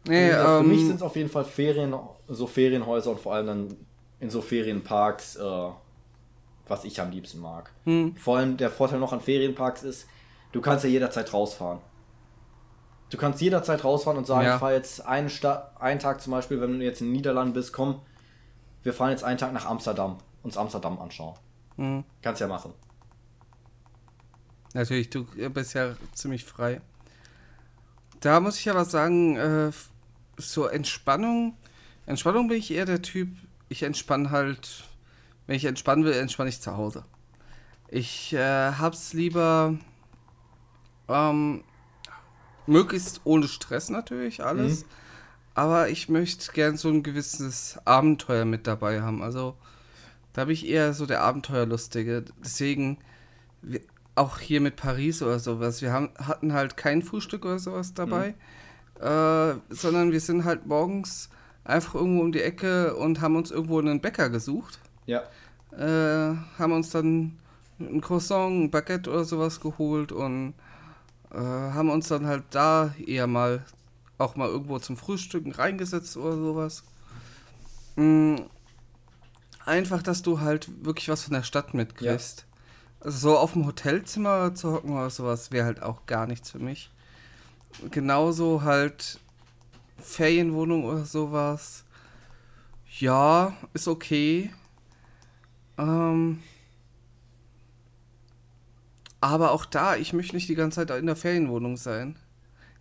Nee, Also für mich sind ähm, es auf jeden Fall Ferien, so Ferienhäuser und vor allem dann in so Ferienparks, äh, was ich am liebsten mag. hm, Vor allem der Vorteil noch an Ferienparks ist, du kannst ja jederzeit rausfahren. Du kannst jederzeit rausfahren und sagen, Ja. ich fahre jetzt einen, Sta einen Tag zum Beispiel, wenn du jetzt in den Niederlanden bist, komm, wir fahren jetzt einen Tag nach Amsterdam, uns Amsterdam anschauen. hm. Kannst ja machen. Natürlich, du bist ja ziemlich frei. Da muss ich aber sagen, äh, so Entspannung, Entspannung bin ich eher der Typ, ich entspanne halt, wenn ich entspannen will, entspanne ich zu Hause. Ich äh, hab's lieber ähm, möglichst ohne Stress natürlich alles, aber ich möchte gern so ein gewisses Abenteuer mit dabei haben. Also da bin ich eher so der Abenteuerlustige. Deswegen auch hier mit Paris oder sowas. Wir haben, hatten halt kein Frühstück oder sowas dabei, äh, sondern wir sind halt morgens einfach irgendwo um die Ecke und haben uns irgendwo einen Bäcker gesucht. Ja. Äh, haben uns dann ein Croissant, ein Baguette oder sowas geholt und äh, haben uns dann halt da eher mal auch mal irgendwo zum Frühstücken reingesetzt oder sowas. Mm, einfach, dass du halt wirklich was von der Stadt mitkriegst. Also so auf dem Hotelzimmer zu hocken oder sowas wäre halt auch gar nichts für mich. Genauso halt Ferienwohnung oder sowas. Ja, ist okay. Ähm, aber auch da, ich möchte nicht die ganze Zeit in der Ferienwohnung sein.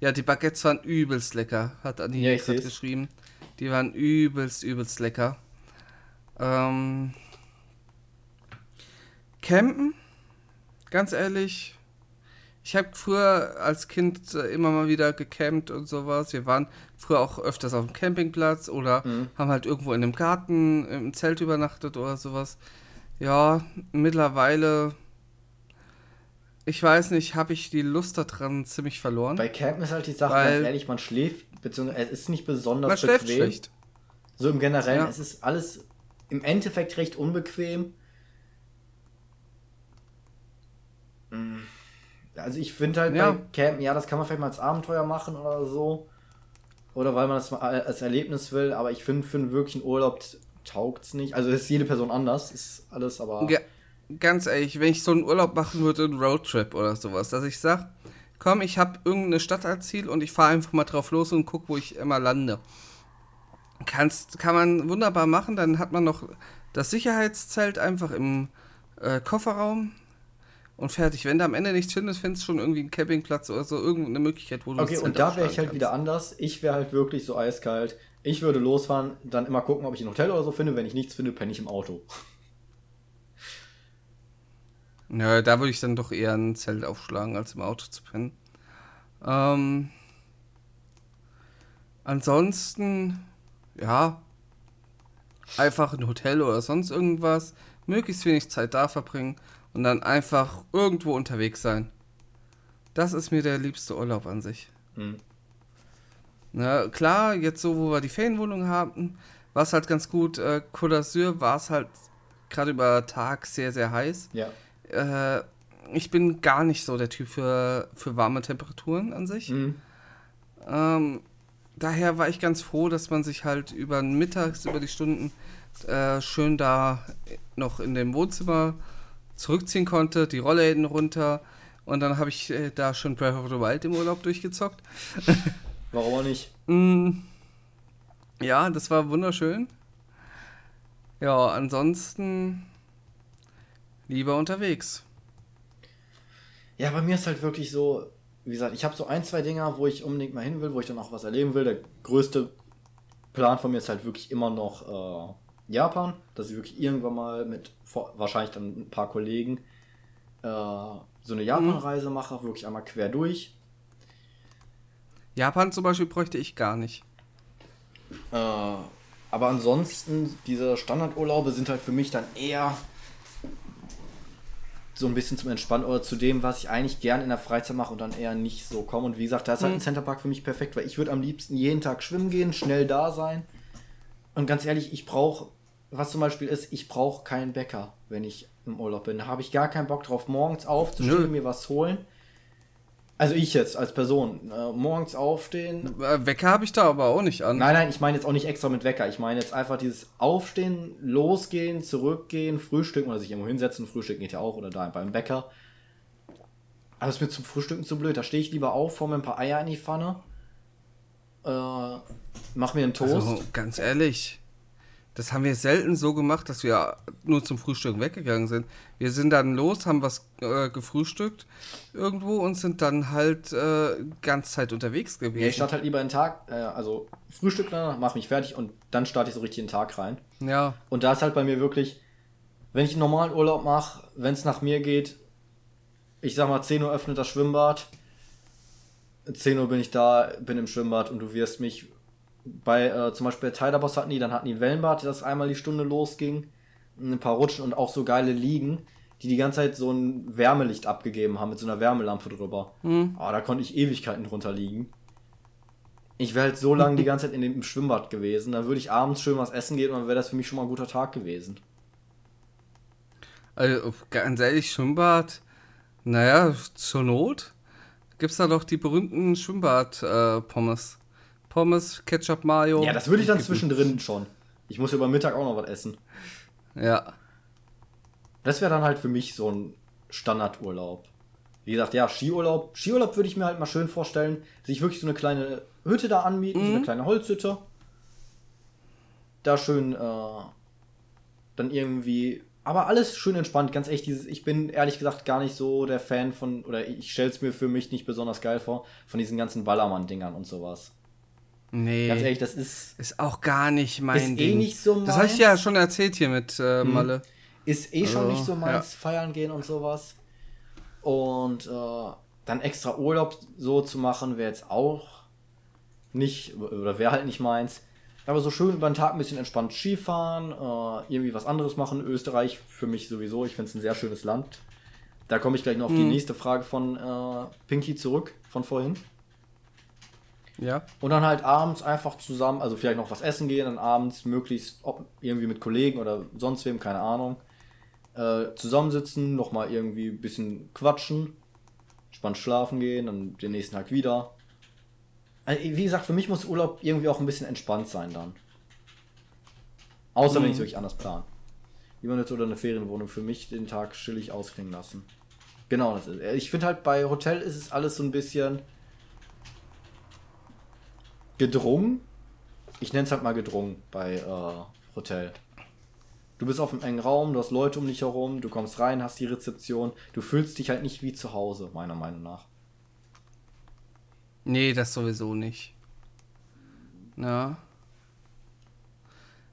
Ja, die Baguettes waren übelst lecker, hat Anni Ja, gerade geschrieben. Die waren übelst, übelst lecker. Ähm, Campen, ganz ehrlich, ich habe früher als Kind äh, immer mal wieder gecampt und sowas. Wir waren früher auch öfters auf dem Campingplatz oder Mhm. haben halt irgendwo in einem Garten im Zelt übernachtet oder sowas. Ja, mittlerweile, ich weiß nicht, habe ich die Lust daran ziemlich verloren. Bei Campen ist halt die Sache, ganz ehrlich, man schläft, beziehungsweise es ist nicht besonders Man schläft bequem. schlecht. So im Generellen, Ja. es ist alles im Endeffekt recht unbequem. Mm. Also ich finde halt Ja. bei Campen, ja, das kann man vielleicht mal als Abenteuer machen oder so. Oder weil man das mal als Erlebnis will, aber ich finde, für einen wirklichen Urlaub taugt es nicht. Also ist jede Person anders, ist alles, aber. Ja, ganz ehrlich, wenn ich so einen Urlaub machen würde, einen Roadtrip oder sowas, dass ich sage, komm, ich habe irgendeine Stadt als Ziel und ich fahre einfach mal drauf los und gucke, wo ich immer lande. Kannst, kann man wunderbar machen, dann hat man noch das Sicherheitszelt einfach im äh, Kofferraum und fertig. Wenn du am Ende nichts findest, findest du schon irgendwie einen Campingplatz oder so, irgendeine Möglichkeit, wo du Okay, und Zelt da wäre ich halt wieder anders. Ich wäre halt wirklich so eiskalt. Ich würde losfahren, dann immer gucken, ob ich ein Hotel oder so finde. Wenn ich nichts finde, penne ich im Auto. kannst. Ja, da würde ich dann doch eher ein Zelt aufschlagen, als im Auto zu pennen. Ähm, ansonsten, ja, einfach ein Hotel oder sonst irgendwas, möglichst wenig Zeit da verbringen und dann einfach irgendwo unterwegs sein. Das ist mir der liebste Urlaub an sich. Hm. Na, klar, jetzt so, wo wir die Ferienwohnung haben, war es halt ganz gut. Äh, Côte d'Azur war es halt gerade über Tag sehr, sehr heiß. Ja. Äh, ich bin gar nicht so der Typ für, für warme Temperaturen an sich. Hm. Ähm, daher war ich ganz froh, dass man sich halt über den Mittags, über die Stunden äh, schön da noch in dem Wohnzimmer zurückziehen konnte, die Rollläden runter. Und dann habe ich äh, da schon Breath of the Wild im Urlaub durchgezockt. Warum auch nicht? Mm, ja, das war wunderschön. Ja, ansonsten lieber unterwegs. Ja, bei mir ist halt wirklich so, wie gesagt, ich habe so ein, zwei Dinger, wo ich unbedingt mal hin will, wo ich dann auch was erleben will. Der größte Plan von mir ist halt wirklich immer noch äh, Japan, dass ich wirklich irgendwann mal mit wahrscheinlich dann ein paar Kollegen äh, so eine Japan-Reise mache, wirklich einmal quer durch. Japan zum Beispiel bräuchte ich gar nicht. Äh, aber ansonsten, diese Standardurlaube sind halt für mich dann eher so ein bisschen zum Entspannen oder zu dem, was ich eigentlich gern in der Freizeit mache und dann eher nicht so komme. Und wie gesagt, da ist halt ein Centerpark für mich perfekt, weil ich würde am liebsten jeden Tag schwimmen gehen, schnell da sein. Und ganz ehrlich, ich brauche, was zum Beispiel ist, ich brauche keinen Bäcker, wenn ich im Urlaub bin. Da habe ich gar keinen Bock drauf, morgens aufzustehen, Nö. mir was holen. Also ich jetzt als Person, äh, morgens aufstehen, Äh, Wecker habe ich da aber auch nicht an. Nein, nein, ich meine jetzt auch nicht extra mit Wecker. Ich meine jetzt einfach dieses Aufstehen, losgehen, zurückgehen, frühstücken oder sich irgendwo hinsetzen. Frühstücken geht ja auch oder da beim Bäcker. Aber es ist mir zum Frühstücken zu blöd. Da stehe ich lieber auf, mir ein paar Eier in die Pfanne, äh, mach mir einen Toast. Also, ganz ehrlich, das haben wir selten so gemacht, dass wir nur zum Frühstück weggegangen sind. Wir sind dann los, haben was äh, gefrühstückt irgendwo und sind dann halt äh, ganz Zeit unterwegs ja, ich gewesen. starte halt lieber den Tag, äh, also Frühstück danach, mach mich fertig und dann starte ich so richtig den Tag rein. Ja, Und da ist halt bei mir wirklich, wenn ich einen normalen Urlaub mache, wenn es nach mir geht, ich sag mal 10 Uhr öffnet das Schwimmbad, 10 Uhr bin ich da, bin im Schwimmbad und du wirst mich bei, äh, zum Beispiel bei Tider Boss hatten die, dann hatten die Wellenbad, das einmal die Stunde losging, ein paar Rutschen und auch so geile Liegen, die die ganze Zeit so ein Wärmelicht abgegeben haben mit so einer Wärmelampe drüber. Hm. Aber da konnte ich Ewigkeiten drunter liegen. Ich wäre halt so lange die ganze Zeit in dem Schwimmbad gewesen. Dann würde ich abends schön was essen gehen und dann wäre das für mich schon mal ein guter Tag gewesen. Also, ganz ehrlich, Schwimmbad, naja, zur Not gibt es da doch die berühmten Schwimmbad-Pommes. Pommes, Ketchup, Mayo. Ja, das würde ich dann zwischendrin schon. Ich muss über Mittag auch noch was essen. Ja. Das wäre dann halt für mich so ein Standardurlaub. Wie gesagt, ja, Skiurlaub. Skiurlaub würde ich mir halt mal schön vorstellen, sich wirklich so eine kleine Hütte da anmieten, so eine kleine Holzhütte. Da schön äh, dann irgendwie aber alles schön entspannt, ganz echt. Dieses, ich bin ehrlich gesagt gar nicht so der Fan von, oder ich stelle es mir für mich nicht besonders geil vor, von diesen ganzen Ballermann-Dingern und sowas. Nee. Ganz ehrlich, das ist. Ist auch gar nicht mein Ist eh Ding. nicht so Das habe ich meins. ja schon erzählt hier mit äh, Malle. Ist eh schon Also, nicht so meins, feiern gehen und sowas. Und äh, dann extra Urlaub so zu machen, wäre jetzt auch nicht, oder wäre halt nicht meins. Aber so schön über den Tag ein bisschen entspannt Skifahren, äh, irgendwie was anderes machen. Österreich für mich sowieso, ich finde es ein sehr schönes Land. Da komme ich gleich noch auf die Mhm. nächste Frage von äh, Pinky zurück, von vorhin. Ja. Und dann halt abends einfach zusammen, also vielleicht noch was essen gehen, dann abends möglichst ob, irgendwie mit Kollegen oder sonst wem, keine Ahnung, äh, zusammensitzen, nochmal irgendwie ein bisschen quatschen, spannend schlafen gehen, dann den nächsten Tag wieder. Also, wie gesagt, für mich muss Urlaub irgendwie auch ein bisschen entspannt sein dann. Außer wenn Mhm. ich es wirklich anders plan. Wie man jetzt oder eine Ferienwohnung für mich den Tag chillig ausklingen lassen. Genau, das ist. Ich finde halt bei Hotel ist es alles so ein bisschen gedrungen. Ich nenne es halt mal gedrungen bei äh, Hotel. Du bist auf einem engen Raum, du hast Leute um dich herum, du kommst rein, hast die Rezeption. Du fühlst dich halt nicht wie zu Hause, meiner Meinung nach. Nee, das sowieso nicht. Ja.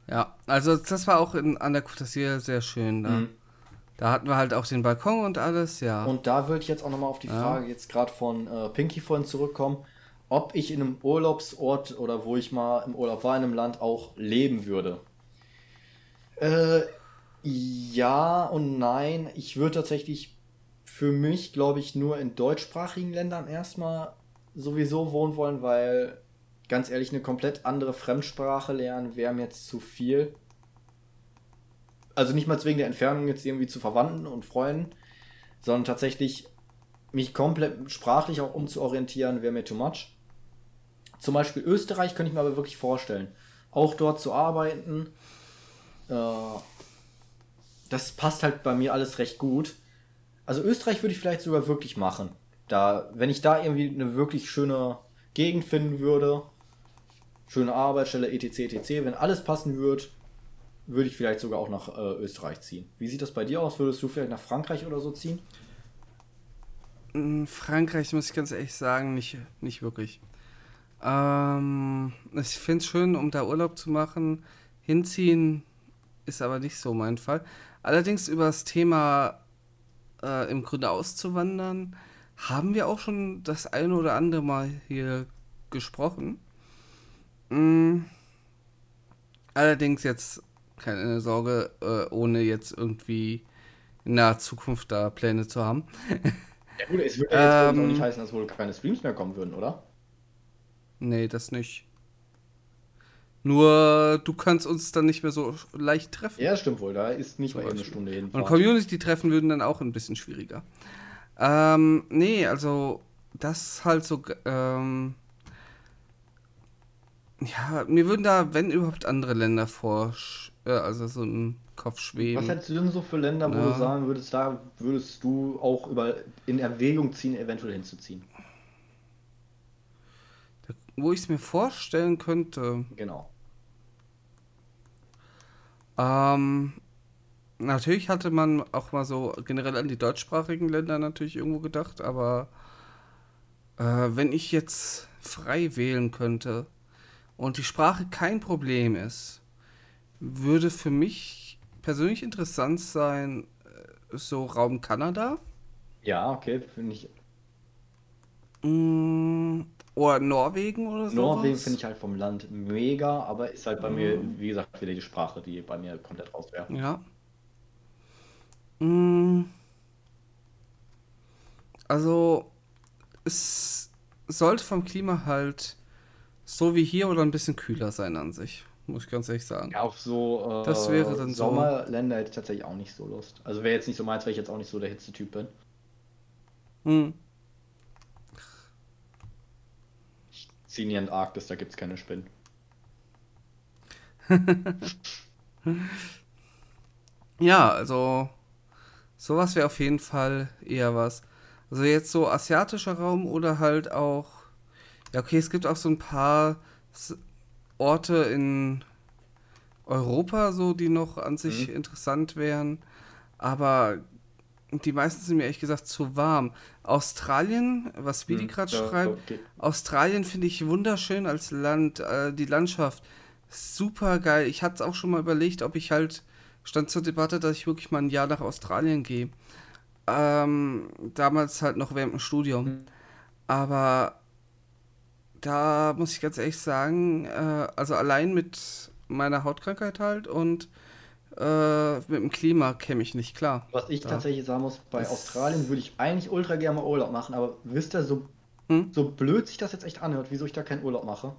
Ja, also das war auch in, an der d'Azur sehr schön da. Mhm. Da hatten wir halt auch den Balkon und alles, ja. Und da würde ich jetzt auch nochmal auf die Ja. Frage jetzt gerade von äh, Pinky vorhin zurückkommen, ob ich in einem Urlaubsort oder wo ich mal im Urlaub war in einem Land auch leben würde. Äh, ja und nein. Ich würde tatsächlich für mich, glaube ich, nur in deutschsprachigen Ländern erstmal sowieso wohnen wollen, weil ganz ehrlich, eine komplett andere Fremdsprache lernen wäre mir jetzt zu viel. Also nicht mal wegen der Entfernung jetzt irgendwie zu Verwandten und Freunden, sondern tatsächlich mich komplett sprachlich auch umzuorientieren, wäre mir too much. Zum Beispiel Österreich könnte ich mir aber wirklich vorstellen, auch dort zu arbeiten. Äh, das passt halt bei mir alles recht gut. Also Österreich würde ich vielleicht sogar wirklich machen. Da, wenn ich da irgendwie eine wirklich schöne Gegend finden würde, schöne Arbeitsstelle, etc., etc., wenn alles passen würde, würde ich vielleicht sogar auch nach äh, Österreich ziehen. Wie sieht das bei dir aus? Würdest du vielleicht nach Frankreich oder so ziehen? In Frankreich muss ich ganz ehrlich sagen, nicht, nicht wirklich. Ähm, ich finde es schön, um da Urlaub zu machen. Hinziehen ist aber nicht so mein Fall. Allerdings über das Thema äh, im Grunde auszuwandern, haben wir auch schon das eine oder andere Mal hier gesprochen. Mm, allerdings jetzt keine Sorge, äh, ohne jetzt irgendwie in naher Zukunft da Pläne zu haben. Ja gut, es würde ja jetzt Ähm, auch nicht heißen, dass wohl keine Streams mehr kommen würden, oder? Nee, das nicht. Nur du kannst uns dann nicht mehr so leicht treffen. Ja, stimmt wohl. Da ist nicht mal eine. Stunde hin. Und Community-Treffen würden dann auch ein bisschen schwieriger. Ähm, nee, also das halt so, ähm, ja, mir würden da, wenn überhaupt, andere Länder vor, äh, also so im Kopf Was schweben. hättest du denn so für Länder, wo Ja. du sagen würdest, da würdest du auch über in Erwägung ziehen, eventuell hinzuziehen? Wo ich es mir vorstellen könnte, Genau. Ähm, natürlich hatte man auch mal so generell an die deutschsprachigen Länder natürlich irgendwo gedacht, aber äh, wenn ich jetzt frei wählen könnte und die Sprache kein Problem ist, würde für mich persönlich interessant sein, äh, so Raum Kanada Ja, okay, finde ich. mm, oder Norwegen oder so. Norwegen finde ich halt vom Land mega, aber ist halt bei mir, wie gesagt, wieder die Sprache, die bei mir komplett raus wäre. Ja. Mm. Also, es sollte vom Klima halt so wie hier oder ein bisschen kühler sein an sich, muss ich ganz ehrlich sagen. Ja, auf so äh, Das wäre dann so- Sommerländer hätte ich tatsächlich auch nicht so Lust. Also wäre jetzt nicht so meins, weil ich jetzt auch nicht so der Hitzetyp bin. Hm. Die Antarktis, da gibt es keine Spinnen. Ja, also sowas wäre auf jeden Fall eher was. Also jetzt so asiatischer Raum oder halt auch. Ja, okay, es gibt auch so ein paar Orte in Europa, so die noch an sich Mhm. interessant wären. Aber die meisten sind mir ehrlich gesagt zu warm. Australien, was Speedy Hm, gerade schreibt, okay. Australien finde ich wunderschön als Land, äh, die Landschaft super geil. Ich hatte es auch schon mal überlegt, ob ich halt stand zur Debatte, dass ich wirklich mal ein Jahr nach Australien gehe. Ähm, damals halt noch während dem Studium. Mhm. Aber da muss ich ganz ehrlich sagen, äh, also allein mit meiner Hautkrankheit halt und äh, mit dem Klima käme ich nicht klar. Was ich Da. tatsächlich sagen muss, bei Das- Australien würde ich eigentlich ultra gerne mal Urlaub machen, aber wisst ihr, so, Hm? so blöd sich das jetzt echt anhört, wieso ich da keinen Urlaub mache?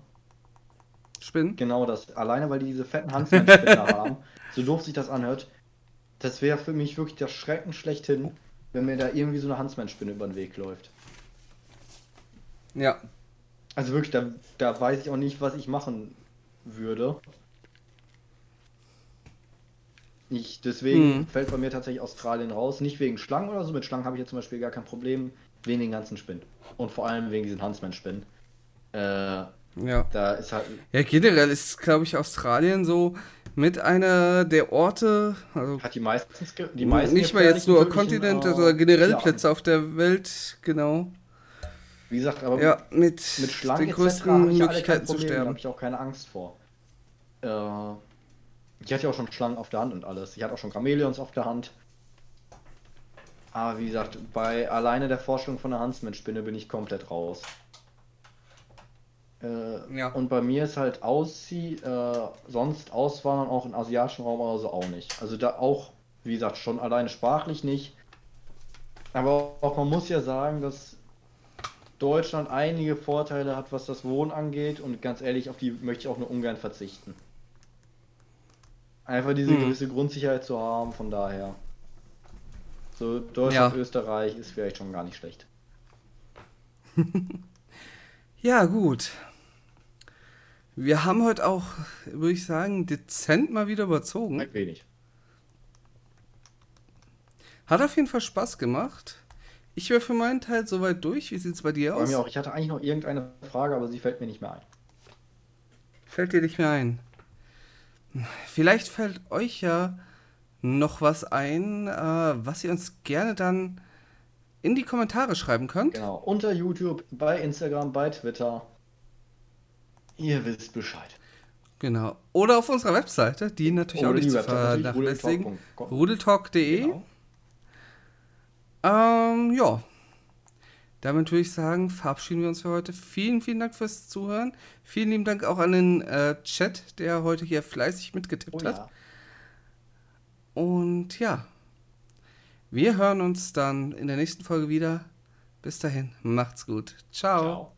Spinnen? Genau das. Alleine, weil die diese fetten Huntsman-Spinner haben, so doof sich das anhört, das wäre für mich wirklich der Schrecken schlechthin, wenn mir da irgendwie so eine Huntsman-Spinne über den Weg läuft. Ja. Also wirklich, da, da weiß ich auch nicht, was ich machen würde. Ich, deswegen Mhm. fällt bei mir tatsächlich Australien raus. Nicht wegen Schlangen oder so. Mit Schlangen habe ich jetzt zum Beispiel gar kein Problem. Wegen den ganzen Spinnen. Und vor allem wegen diesen Huntsman-Spinnen. Äh, Ja. da ist halt. Ja, generell ist, glaube ich, Australien so mit einer der Orte, also Hat die meistens. ge- Die meisten nicht mal jetzt nur Kontinente, äh, sondern generell Tierarten. Plätze auf der Welt, genau. Wie gesagt, aber Ja, mit, mit Schlangen den größten ja Möglichkeiten zu Problem. Da sterben. habe ich auch keine Angst vor. Äh, ich hatte ja auch schon Schlangen auf der Hand und alles. Ich hatte auch schon Chamäleons auf der Hand. Aber wie gesagt, bei alleine der Vorstellung von der Huntsman-Spinne bin ich komplett raus. Äh, Ja. Und bei mir ist halt auszieh, äh, sonst auswandern auch im asiatischen Raum oder so auch nicht. Also da auch, wie gesagt, schon alleine sprachlich nicht. Aber auch man muss ja sagen, dass Deutschland einige Vorteile hat, was das Wohnen angeht und ganz ehrlich, auf die möchte ich auch nur ungern verzichten. Einfach diese Mhm. gewisse Grundsicherheit zu haben, von daher. So Deutschland, Ja. Österreich ist vielleicht schon gar nicht schlecht. Ja, gut. Wir haben heute auch, würde ich sagen, dezent mal wieder überzogen. Ein wenig. Hat auf jeden Fall Spaß gemacht. Ich wäre für meinen Teil soweit durch. Wie sieht es bei dir Bei aus? mir auch. Ich hatte eigentlich noch irgendeine Frage, aber sie fällt mir nicht mehr ein. Fällt dir nicht mehr ein? Vielleicht fällt euch ja noch was ein, äh, was ihr uns gerne dann in die Kommentare schreiben könnt. Genau. Unter YouTube, bei Instagram, bei Twitter. Ihr wisst Bescheid. Genau. Oder auf unserer Webseite, die natürlich auch Oder nicht die zu vernachlässigen. Rudeltalk.de. Genau. Ähm, ja. Damit würde ich sagen, verabschieden wir uns für heute. Vielen, vielen Dank fürs Zuhören. Vielen lieben Dank auch an den äh, Chat, der heute hier fleißig mitgetippt Oh, hat. ja. Und ja, wir hören uns dann in der nächsten Folge wieder. Bis dahin, macht's gut. Ciao. Ciao.